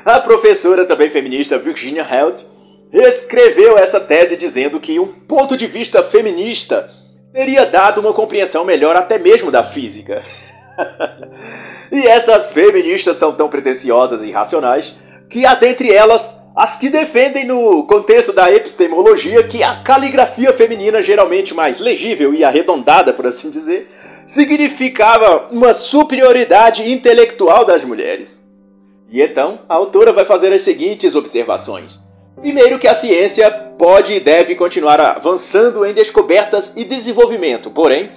A professora, também feminista, Virginia Held, escreveu essa tese dizendo que um ponto de vista feminista teria dado uma compreensão melhor até mesmo da física. <laughs> e estas feministas são tão pretensiosas e irracionais que há dentre elas as que defendem no contexto da epistemologia que a caligrafia feminina, geralmente mais legível e arredondada, por assim dizer, significava uma superioridade intelectual das mulheres. E então, a autora vai fazer as seguintes observações. Primeiro, que a ciência pode e deve continuar avançando em descobertas e desenvolvimento, porém,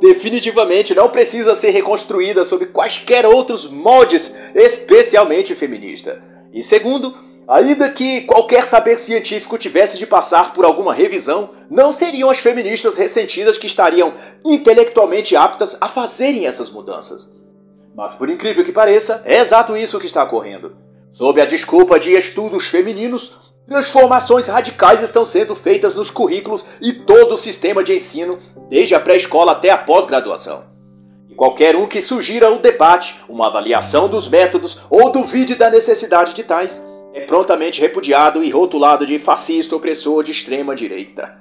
definitivamente não precisa ser reconstruída sob quaisquer outros moldes, especialmente feminista. E segundo, Ainda que qualquer saber científico tivesse de passar por alguma revisão, não seriam as feministas ressentidas que estariam intelectualmente aptas a fazerem essas mudanças. Mas por incrível que pareça, é exato isso que está ocorrendo. Sob a desculpa de estudos femininos, transformações radicais estão sendo feitas nos currículos e todo o sistema de ensino, desde a pré-escola até a pós-graduação. E qualquer um que sugira o debate, uma avaliação dos métodos ou duvide da necessidade de tais, é prontamente repudiado e rotulado de fascista opressor de extrema direita.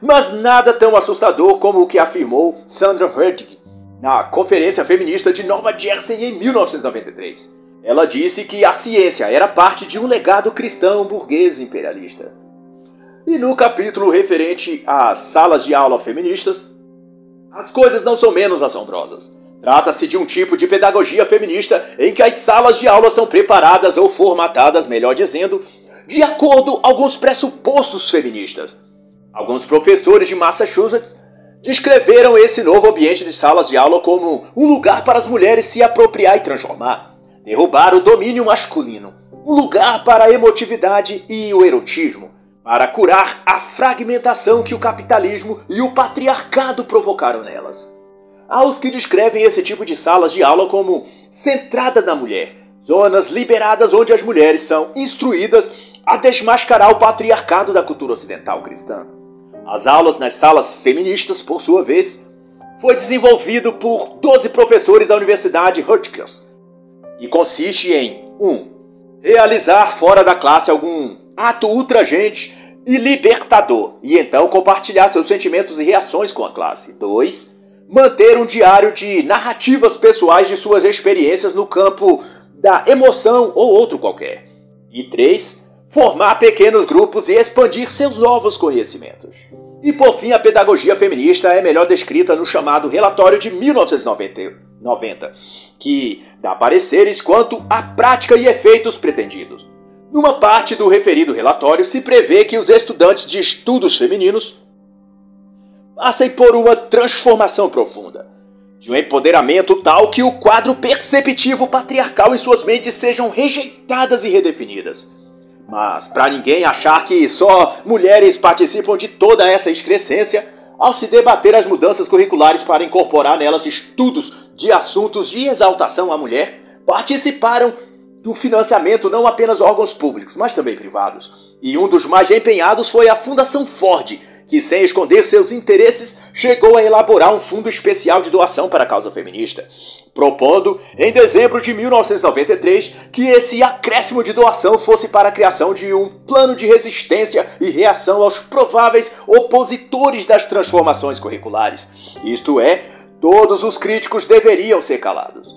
Mas nada tão assustador como o que afirmou Sandra Hurtig na Conferência Feminista de Nova Jersey em 1993. Ela disse que a ciência era parte de um legado cristão burguês imperialista. E no capítulo referente às salas de aula feministas, as coisas não são menos assombrosas. Trata-se de um tipo de pedagogia feminista em que as salas de aula são preparadas ou formatadas, melhor dizendo, de acordo com alguns pressupostos feministas. Alguns professores de Massachusetts descreveram esse novo ambiente de salas de aula como um lugar para as mulheres se apropriar e transformar, derrubar o domínio masculino, um lugar para a emotividade e o erotismo, para curar a fragmentação que o capitalismo e o patriarcado provocaram nelas aos que descrevem esse tipo de salas de aula como centrada na mulher, zonas liberadas onde as mulheres são instruídas a desmascarar o patriarcado da cultura ocidental cristã. As aulas nas salas feministas, por sua vez, foi desenvolvido por 12 professores da Universidade Rutgers e consiste em 1. Um, realizar fora da classe algum ato ultragente e libertador e então compartilhar seus sentimentos e reações com a classe. 2 manter um diário de narrativas pessoais de suas experiências no campo da emoção ou outro qualquer. E 3. Formar pequenos grupos e expandir seus novos conhecimentos. E por fim, a pedagogia feminista é melhor descrita no chamado relatório de 1990, que dá pareceres quanto à prática e efeitos pretendidos. Numa parte do referido relatório se prevê que os estudantes de estudos femininos passem por uma transformação profunda, de um empoderamento tal que o quadro perceptivo patriarcal em suas mentes sejam rejeitadas e redefinidas mas para ninguém achar que só mulheres participam de toda essa excrescência, ao se debater as mudanças curriculares para incorporar nelas estudos de assuntos de exaltação à mulher, participaram do financiamento não apenas órgãos públicos, mas também privados. E um dos mais empenhados foi a Fundação Ford, que, sem esconder seus interesses, chegou a elaborar um fundo especial de doação para a causa feminista propondo, em dezembro de 1993, que esse acréscimo de doação fosse para a criação de um plano de resistência e reação aos prováveis opositores das transformações curriculares. Isto é, todos os críticos deveriam ser calados.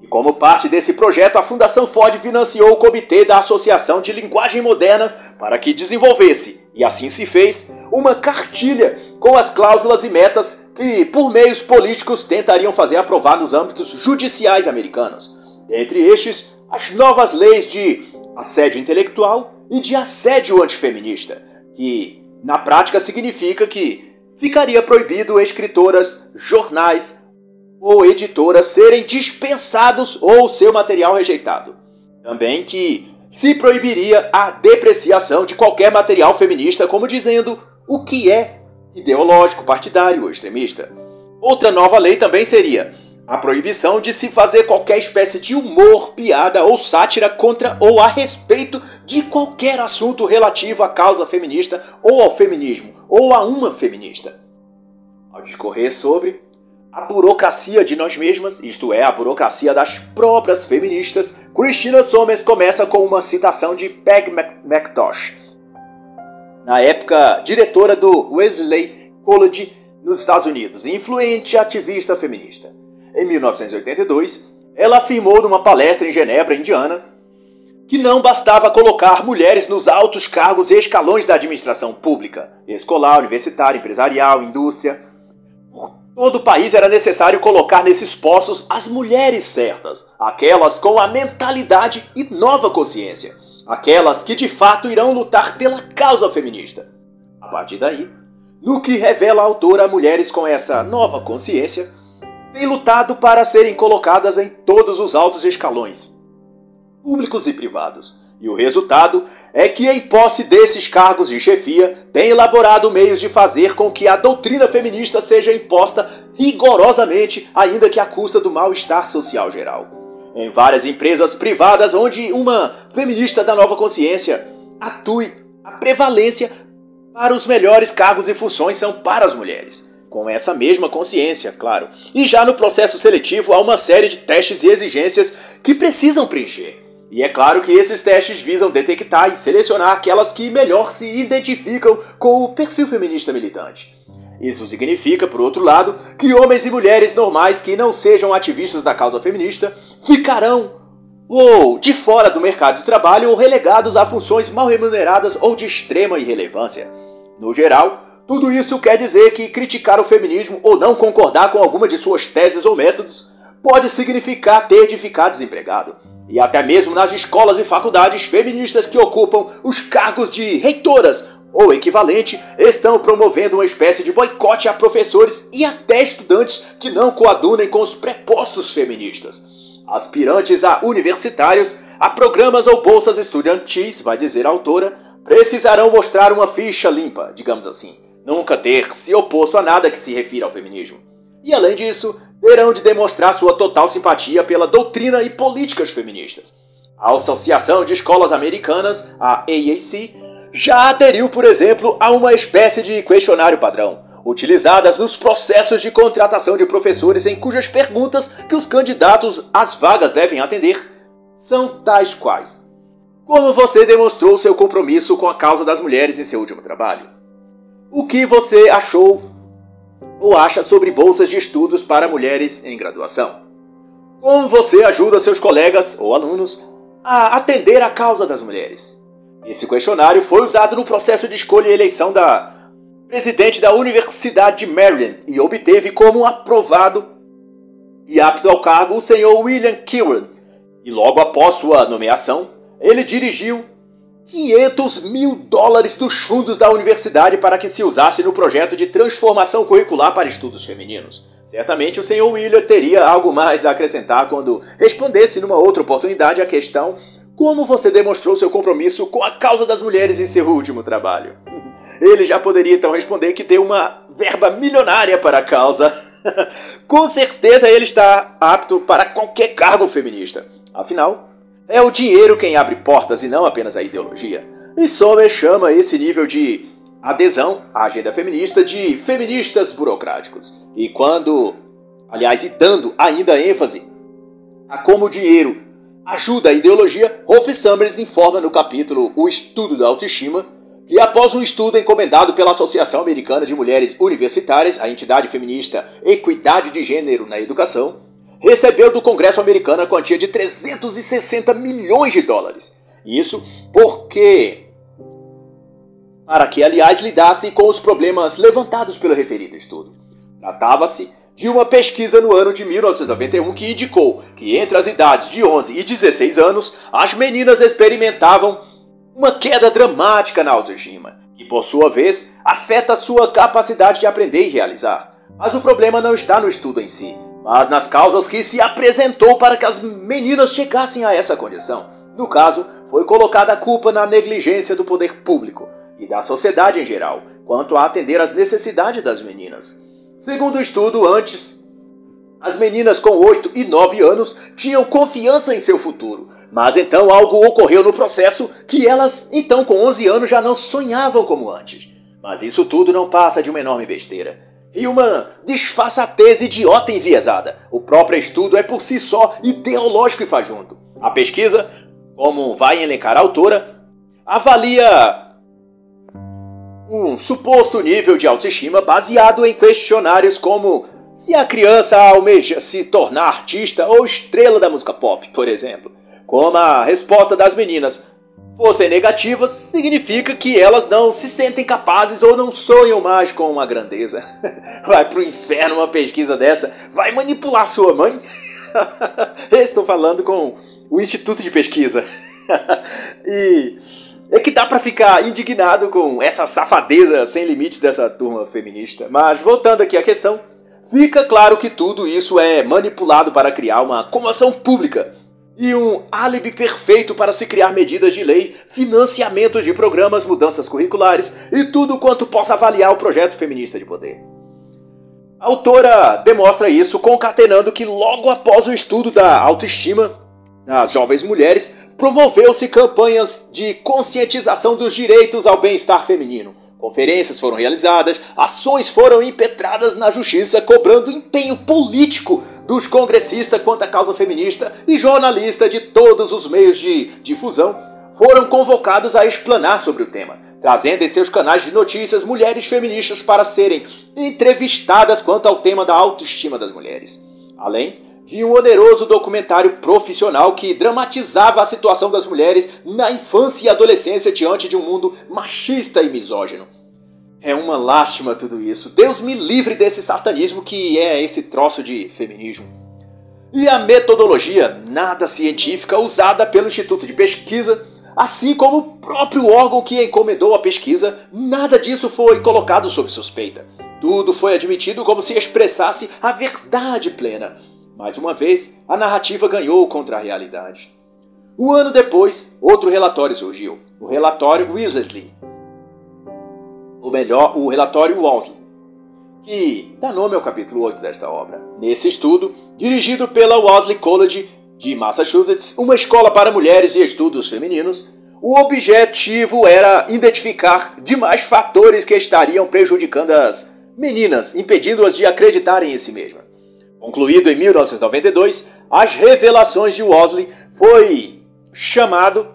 E como parte desse projeto, a Fundação Ford financiou o Comitê da Associação de Linguagem Moderna para que desenvolvesse, e assim se fez, uma cartilha com as cláusulas e metas que, por meios políticos, tentariam fazer aprovar nos âmbitos judiciais americanos. Entre estes, as novas leis de assédio intelectual e de assédio antifeminista, que, na prática, significa que ficaria proibido escritoras, jornais ou editoras serem dispensados ou seu material rejeitado. Também que se proibiria a depreciação de qualquer material feminista, como dizendo o que é ideológico, partidário ou extremista. Outra nova lei também seria a proibição de se fazer qualquer espécie de humor, piada ou sátira contra ou a respeito de qualquer assunto relativo à causa feminista ou ao feminismo ou a uma feminista. Ao discorrer sobre a burocracia de nós mesmas, isto é, a burocracia das próprias feministas, Christina Somers começa com uma citação de Peg McTosh, na época diretora do Wesley College nos Estados Unidos influente ativista feminista. Em 1982, ela afirmou numa palestra em Genebra, Indiana, que não bastava colocar mulheres nos altos cargos e escalões da administração pública, escolar, universitária, empresarial, indústria. Todo o país era necessário colocar nesses postos as mulheres certas, aquelas com a mentalidade e nova consciência aquelas que de fato irão lutar pela causa feminista. A partir daí, no que revela a autora, mulheres com essa nova consciência têm lutado para serem colocadas em todos os altos escalões, públicos e privados. E o resultado é que, em posse desses cargos de chefia, tem elaborado meios de fazer com que a doutrina feminista seja imposta rigorosamente, ainda que à custa do mal-estar social geral em várias empresas privadas onde uma feminista da nova consciência atue, a prevalência para os melhores cargos e funções são para as mulheres. Com essa mesma consciência, claro. E já no processo seletivo há uma série de testes e exigências que precisam preencher. E é claro que esses testes visam detectar e selecionar aquelas que melhor se identificam com o perfil feminista militante. Isso significa, por outro lado, que homens e mulheres normais que não sejam ativistas da causa feminista ficarão ou de fora do mercado de trabalho ou relegados a funções mal remuneradas ou de extrema irrelevância. No geral, tudo isso quer dizer que criticar o feminismo ou não concordar com alguma de suas teses ou métodos pode significar ter de ficar desempregado. E até mesmo nas escolas e faculdades feministas que ocupam os cargos de reitoras ou equivalente, estão promovendo uma espécie de boicote a professores e até estudantes que não coadunem com os prepostos feministas. Aspirantes a universitários, a programas ou bolsas estudantis, vai dizer a autora, precisarão mostrar uma ficha limpa, digamos assim, nunca ter se oposto a nada que se refira ao feminismo. E além disso, terão de demonstrar sua total simpatia pela doutrina e políticas feministas. A Associação de Escolas Americanas, a AAC, já aderiu, por exemplo, a uma espécie de questionário padrão, utilizadas nos processos de contratação de professores em cujas perguntas que os candidatos às vagas devem atender são tais quais: Como você demonstrou seu compromisso com a causa das mulheres em seu último trabalho? O que você achou ou acha sobre bolsas de estudos para mulheres em graduação? Como você ajuda seus colegas ou alunos a atender a causa das mulheres? Esse questionário foi usado no processo de escolha e eleição da presidente da Universidade de Maryland e obteve como aprovado e apto ao cargo o senhor William Kieran. E logo após sua nomeação, ele dirigiu 500 mil dólares dos fundos da universidade para que se usasse no projeto de transformação curricular para estudos femininos. Certamente o senhor William teria algo mais a acrescentar quando respondesse numa outra oportunidade a questão como você demonstrou seu compromisso com a causa das mulheres em seu último trabalho. <laughs> Ele já poderia então responder que deu uma verba milionária para a causa. <laughs> com certeza ele está apto para qualquer cargo feminista. Afinal, é o dinheiro quem abre portas e não apenas a ideologia. E Sommer chama esse nível de adesão à agenda feminista de feministas burocráticos. E quando, aliás, e dando ainda ênfase a como o dinheiro ajuda a ideologia, Rolf Summers informa no capítulo O Estudo da Autoestima que após um estudo encomendado pela Associação Americana de Mulheres Universitárias, a entidade feminista Equidade de Gênero na Educação, recebeu do Congresso americano a quantia de 360 milhões de dólares. Isso porque para que, aliás, lidasse com os problemas levantados pelo referido estudo. Tratava-se de uma pesquisa no ano de 1991 que indicou que entre as idades de 11 e 16 anos, as meninas experimentavam uma queda dramática na autoestima, que por sua vez afeta sua capacidade de aprender e realizar. Mas o problema não está no estudo em si, mas nas causas que se apresentou para que as meninas chegassem a essa condição. No caso, foi colocada a culpa na negligência do poder público e da sociedade em geral quanto a atender às necessidades das meninas. Segundo o estudo, antes, as meninas com 8 e 9 anos tinham confiança em seu futuro, mas então algo ocorreu no processo que elas, então com 11 anos, já não sonhavam como antes. Mas isso tudo não passa de uma enorme besteira e uma disfarçatez idiota enviesada. O próprio estudo é por si só ideológico e fajunto. A pesquisa, como vai elencar a autora, avalia um suposto nível de autoestima baseado em questionários como se a criança almeja se tornar artista ou estrela da música pop, por exemplo. Como a resposta das meninas fossem negativas, significa que elas não se sentem capazes ou não sonham mais com uma grandeza. <laughs> Vai pro inferno uma pesquisa dessa? Vai manipular sua mãe? <laughs> Estou falando com o Instituto de Pesquisa. <laughs> e é que dá para ficar indignado com essa safadeza sem limites dessa turma feminista. Mas voltando aqui à questão, fica claro que tudo isso é manipulado para criar uma comoção pública e um álibi perfeito para se criar medidas de lei, financiamentos de programas, mudanças curriculares e tudo quanto possa avaliar o projeto feminista de poder. A autora demonstra isso concatenando que logo após o estudo da autoestima das jovens mulheres, promoveu-se campanhas de conscientização dos direitos ao bem-estar feminino. Conferências foram realizadas, ações foram impetradas na justiça, cobrando empenho político dos congressistas quanto à causa feminista e jornalistas de todos os meios de difusão foram convocados a explanar sobre o tema, trazendo em seus canais de notícias mulheres feministas para serem entrevistadas quanto ao tema da autoestima das mulheres. Além de um oneroso documentário profissional que dramatizava a situação das mulheres na infância e adolescência diante de um mundo machista e misógino. É uma lástima tudo isso. Deus me livre desse satanismo que é esse troço de feminismo. E a metodologia nada científica usada pelo Instituto de Pesquisa, assim como o próprio órgão que encomendou a pesquisa, nada disso foi colocado sob suspeita. Tudo foi admitido como se expressasse a verdade plena. Mais uma vez, a narrativa ganhou contra a realidade. Um ano depois, outro relatório surgiu, o relatório Weasley, ou melhor, o relatório Walsley, que dá nome ao capítulo 8 desta obra. Nesse estudo, dirigido pela Wellesley College de Massachusetts, uma escola para mulheres e estudos femininos, o objetivo era identificar demais fatores que estariam prejudicando as meninas, impedindo-as de acreditarem em si mesmas. Concluído em 1992, as revelações de Wesley foi chamado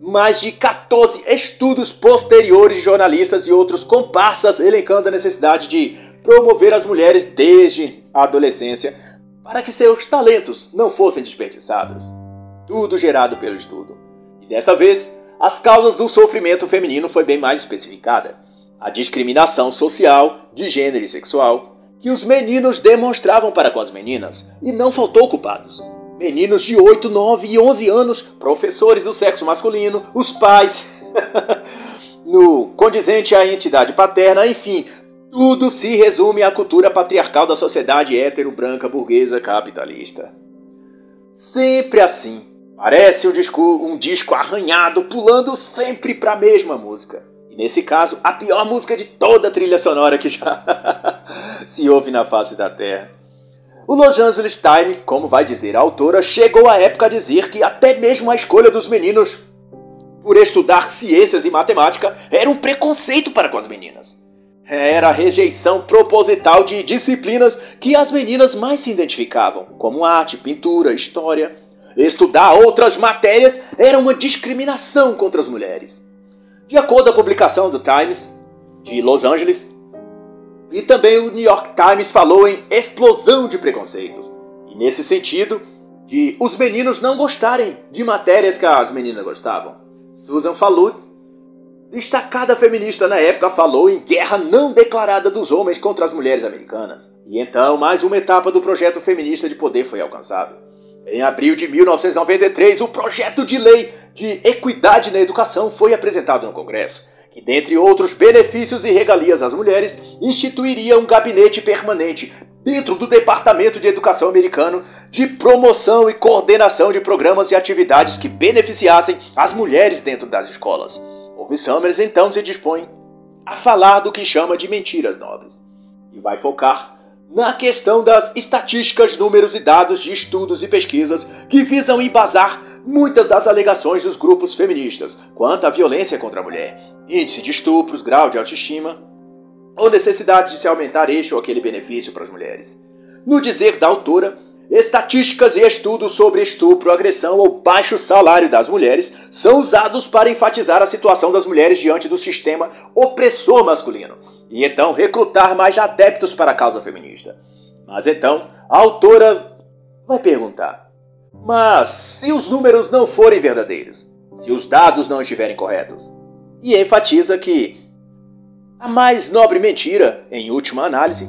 mais de 14 estudos posteriores de jornalistas e outros comparsas elencando a necessidade de promover as mulheres desde a adolescência para que seus talentos não fossem desperdiçados. Tudo gerado pelo estudo. E desta vez, as causas do sofrimento feminino foi bem mais especificada. A discriminação social, de gênero e sexual, que os meninos demonstravam para com as meninas, e não faltou culpados. Meninos de 8, 9 e 11 anos, professores do sexo masculino, os pais, <laughs> no condizente à entidade paterna, enfim, tudo se resume à cultura patriarcal da sociedade hétero, branca, burguesa, capitalista. Sempre assim. Parece um disco, um disco arranhado, pulando sempre para a mesma música. E nesse caso, a pior música de toda a trilha sonora que já <laughs> se ouve na face da Terra. O Los Angeles Times, como vai dizer a autora, chegou à época a dizer que até mesmo a escolha dos meninos por estudar ciências e matemática era um preconceito para com as meninas era a rejeição proposital de disciplinas que as meninas mais se identificavam, como arte, pintura, história. Estudar outras matérias era uma discriminação contra as mulheres. De acordo com a publicação do Times de Los Angeles, e também o New York Times falou em explosão de preconceitos. E nesse sentido, de os meninos não gostarem de matérias que as meninas gostavam. Susan Falud destacada feminista na época falou em guerra não declarada dos homens contra as mulheres americanas. E então, mais uma etapa do projeto feminista de poder foi alcançada. Em abril de 1993, o projeto de lei de equidade na educação foi apresentado no Congresso, que, dentre outros benefícios e regalias às mulheres, instituiria um gabinete permanente dentro do Departamento de Educação americano de promoção e coordenação de programas e atividades que beneficiassem as mulheres dentro das escolas. Wolf Summers então se dispõe a falar do que chama de mentiras nobres e vai focar na questão das estatísticas, números e dados de estudos e pesquisas que visam embasar muitas das alegações dos grupos feministas quanto à violência contra a mulher, índice de estupros, grau de autoestima ou necessidade de se aumentar este ou aquele benefício para as mulheres. No dizer da autora, Estatísticas e estudos sobre estupro, agressão ou baixo salário das mulheres são usados para enfatizar a situação das mulheres diante do sistema opressor masculino e então recrutar mais adeptos para a causa feminista. Mas então, a autora vai perguntar: mas se os números não forem verdadeiros, se os dados não estiverem corretos? E enfatiza que a mais nobre mentira, em última análise,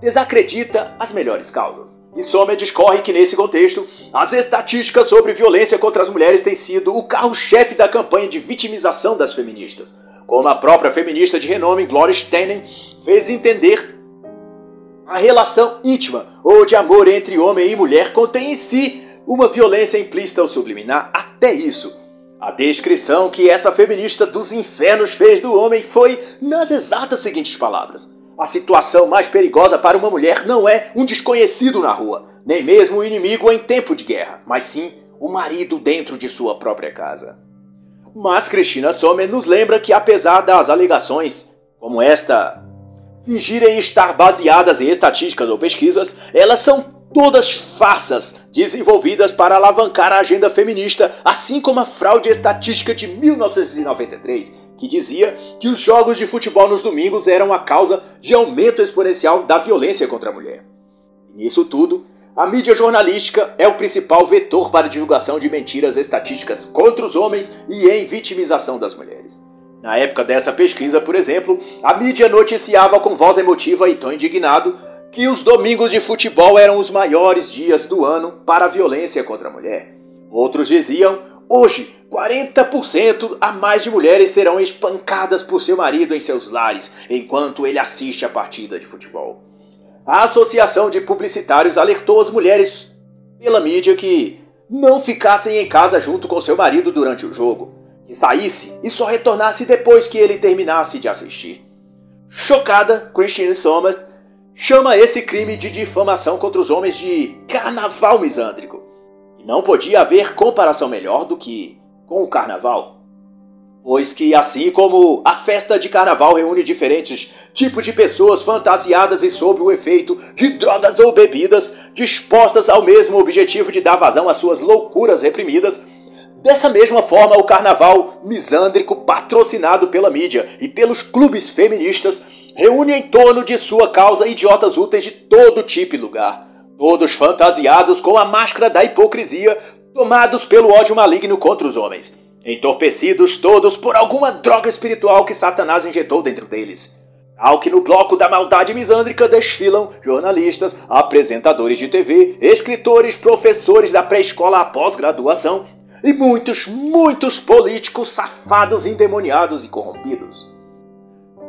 desacredita as melhores causas. E Sommer discorre que, nesse contexto, as estatísticas sobre violência contra as mulheres têm sido o carro-chefe da campanha de vitimização das feministas, como a própria feminista de renome Gloria Steinem fez entender a relação íntima ou de amor entre homem e mulher contém em si uma violência implícita ou subliminar, até isso. A descrição que essa feminista dos infernos fez do homem foi nas exatas seguintes palavras: a situação mais perigosa para uma mulher não é um desconhecido na rua, nem mesmo o inimigo em tempo de guerra, mas sim o marido dentro de sua própria casa. Mas Cristina Sommer nos lembra que, apesar das alegações como esta fingirem estar baseadas em estatísticas ou pesquisas, elas são todas farsas desenvolvidas para alavancar a agenda feminista, assim como a fraude estatística de 1993, que dizia que os jogos de futebol nos domingos eram a causa de aumento exponencial da violência contra a mulher. nisso tudo, a mídia jornalística é o principal vetor para a divulgação de mentiras estatísticas contra os homens e em vitimização das mulheres. Na época dessa pesquisa, por exemplo, a mídia noticiava com voz emotiva e tom indignado que os domingos de futebol eram os maiores dias do ano para a violência contra a mulher. Outros diziam: hoje, 40% a mais de mulheres serão espancadas por seu marido em seus lares enquanto ele assiste a partida de futebol. A Associação de Publicitários alertou as mulheres pela mídia que não ficassem em casa junto com seu marido durante o jogo, que saísse e só retornasse depois que ele terminasse de assistir. Chocada, Christine Somers chama esse crime de difamação contra os homens de carnaval misândrico. E não podia haver comparação melhor do que com o carnaval. Pois que, assim como a festa de carnaval reúne diferentes tipos de pessoas fantasiadas e sob o efeito de drogas ou bebidas, dispostas ao mesmo objetivo de dar vazão às suas loucuras reprimidas, Dessa mesma forma, o carnaval misândrico, patrocinado pela mídia e pelos clubes feministas, reúne em torno de sua causa idiotas úteis de todo tipo e lugar, Todos fantasiados com a máscara da hipocrisia, tomados pelo ódio maligno contra os homens, entorpecidos todos por alguma droga espiritual que Satanás injetou dentro deles. Ao que no bloco da maldade misândrica desfilam jornalistas, apresentadores de TV, escritores, professores da pré-escola à pós-graduação e muitos, muitos políticos safados, endemoniados e corrompidos.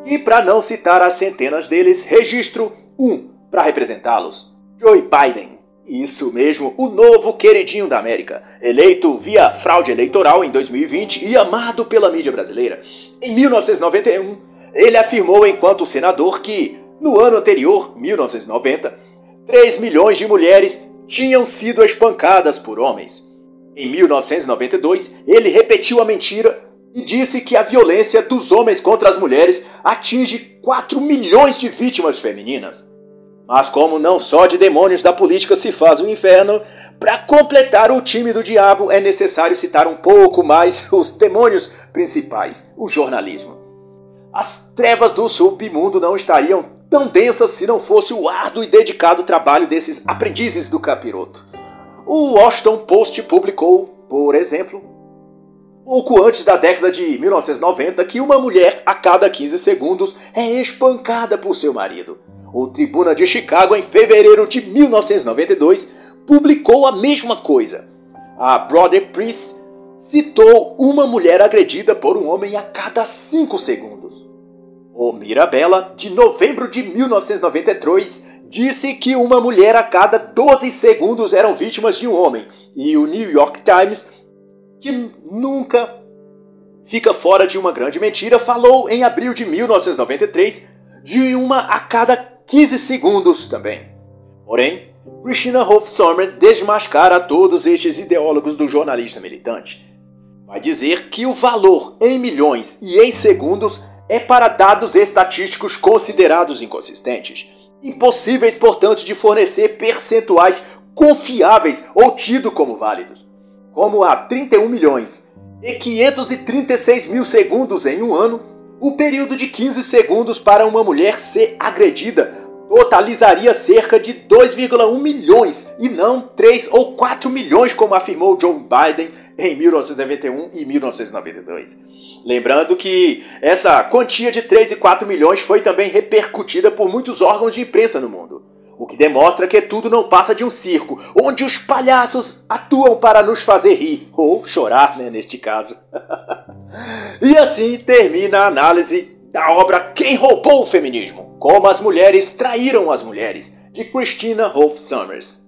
E para não citar as centenas deles, registro um para representá-los: Joe Biden. Isso mesmo, o novo queridinho da América, eleito via fraude eleitoral em 2020 e amado pela mídia brasileira. Em 1991, ele afirmou enquanto senador que, no ano anterior, 1990, 3 milhões de mulheres tinham sido espancadas por homens. Em 1992, ele repetiu a mentira e disse que a violência dos homens contra as mulheres atinge 4 milhões de vítimas femininas. Mas como não só de demônios da política se faz o inferno, para completar o time do diabo é necessário citar um pouco mais <laughs> os demônios principais, o jornalismo. As trevas do submundo não estariam tão densas se não fosse o árduo e dedicado trabalho desses aprendizes do capiroto. O Washington Post publicou, por exemplo, pouco antes da década de 1990, que uma mulher a cada 15 segundos é espancada por seu marido. O Tribuna de Chicago, em fevereiro de 1992, publicou a mesma coisa. A Brother Priest citou uma mulher agredida por um homem a cada 5 segundos. O Mirabella, de novembro de 1993, disse que uma mulher a cada 12 segundos eram vítimas de um homem. E o New York Times, que nunca fica fora de uma grande mentira, falou em abril de 1993 de uma a cada 15 segundos também. Porém, Christina Hoff Sommer desmascara todos estes ideólogos do jornalista militante. Vai dizer que o valor em milhões e em segundos é para dados estatísticos considerados inconsistentes, impossíveis, portanto, de fornecer percentuais confiáveis ou tido como válidos, como há 31 milhões e 536 mil segundos em um ano, o período de 15 segundos para uma mulher ser agredida totalizaria cerca de 2,1 milhões e não 3 ou 4 milhões, como afirmou Joe Biden em 1991 e 1992. Lembrando que essa quantia de 3 e 4 milhões foi também repercutida por muitos órgãos de imprensa no mundo. O que demonstra que tudo não passa de um circo, onde os palhaços atuam para nos fazer rir, ou chorar, né, neste caso. <laughs> e assim termina a análise da obra Quem Roubou o Feminismo? Como as Mulheres Traíram as Mulheres, de Christina Rolf Summers.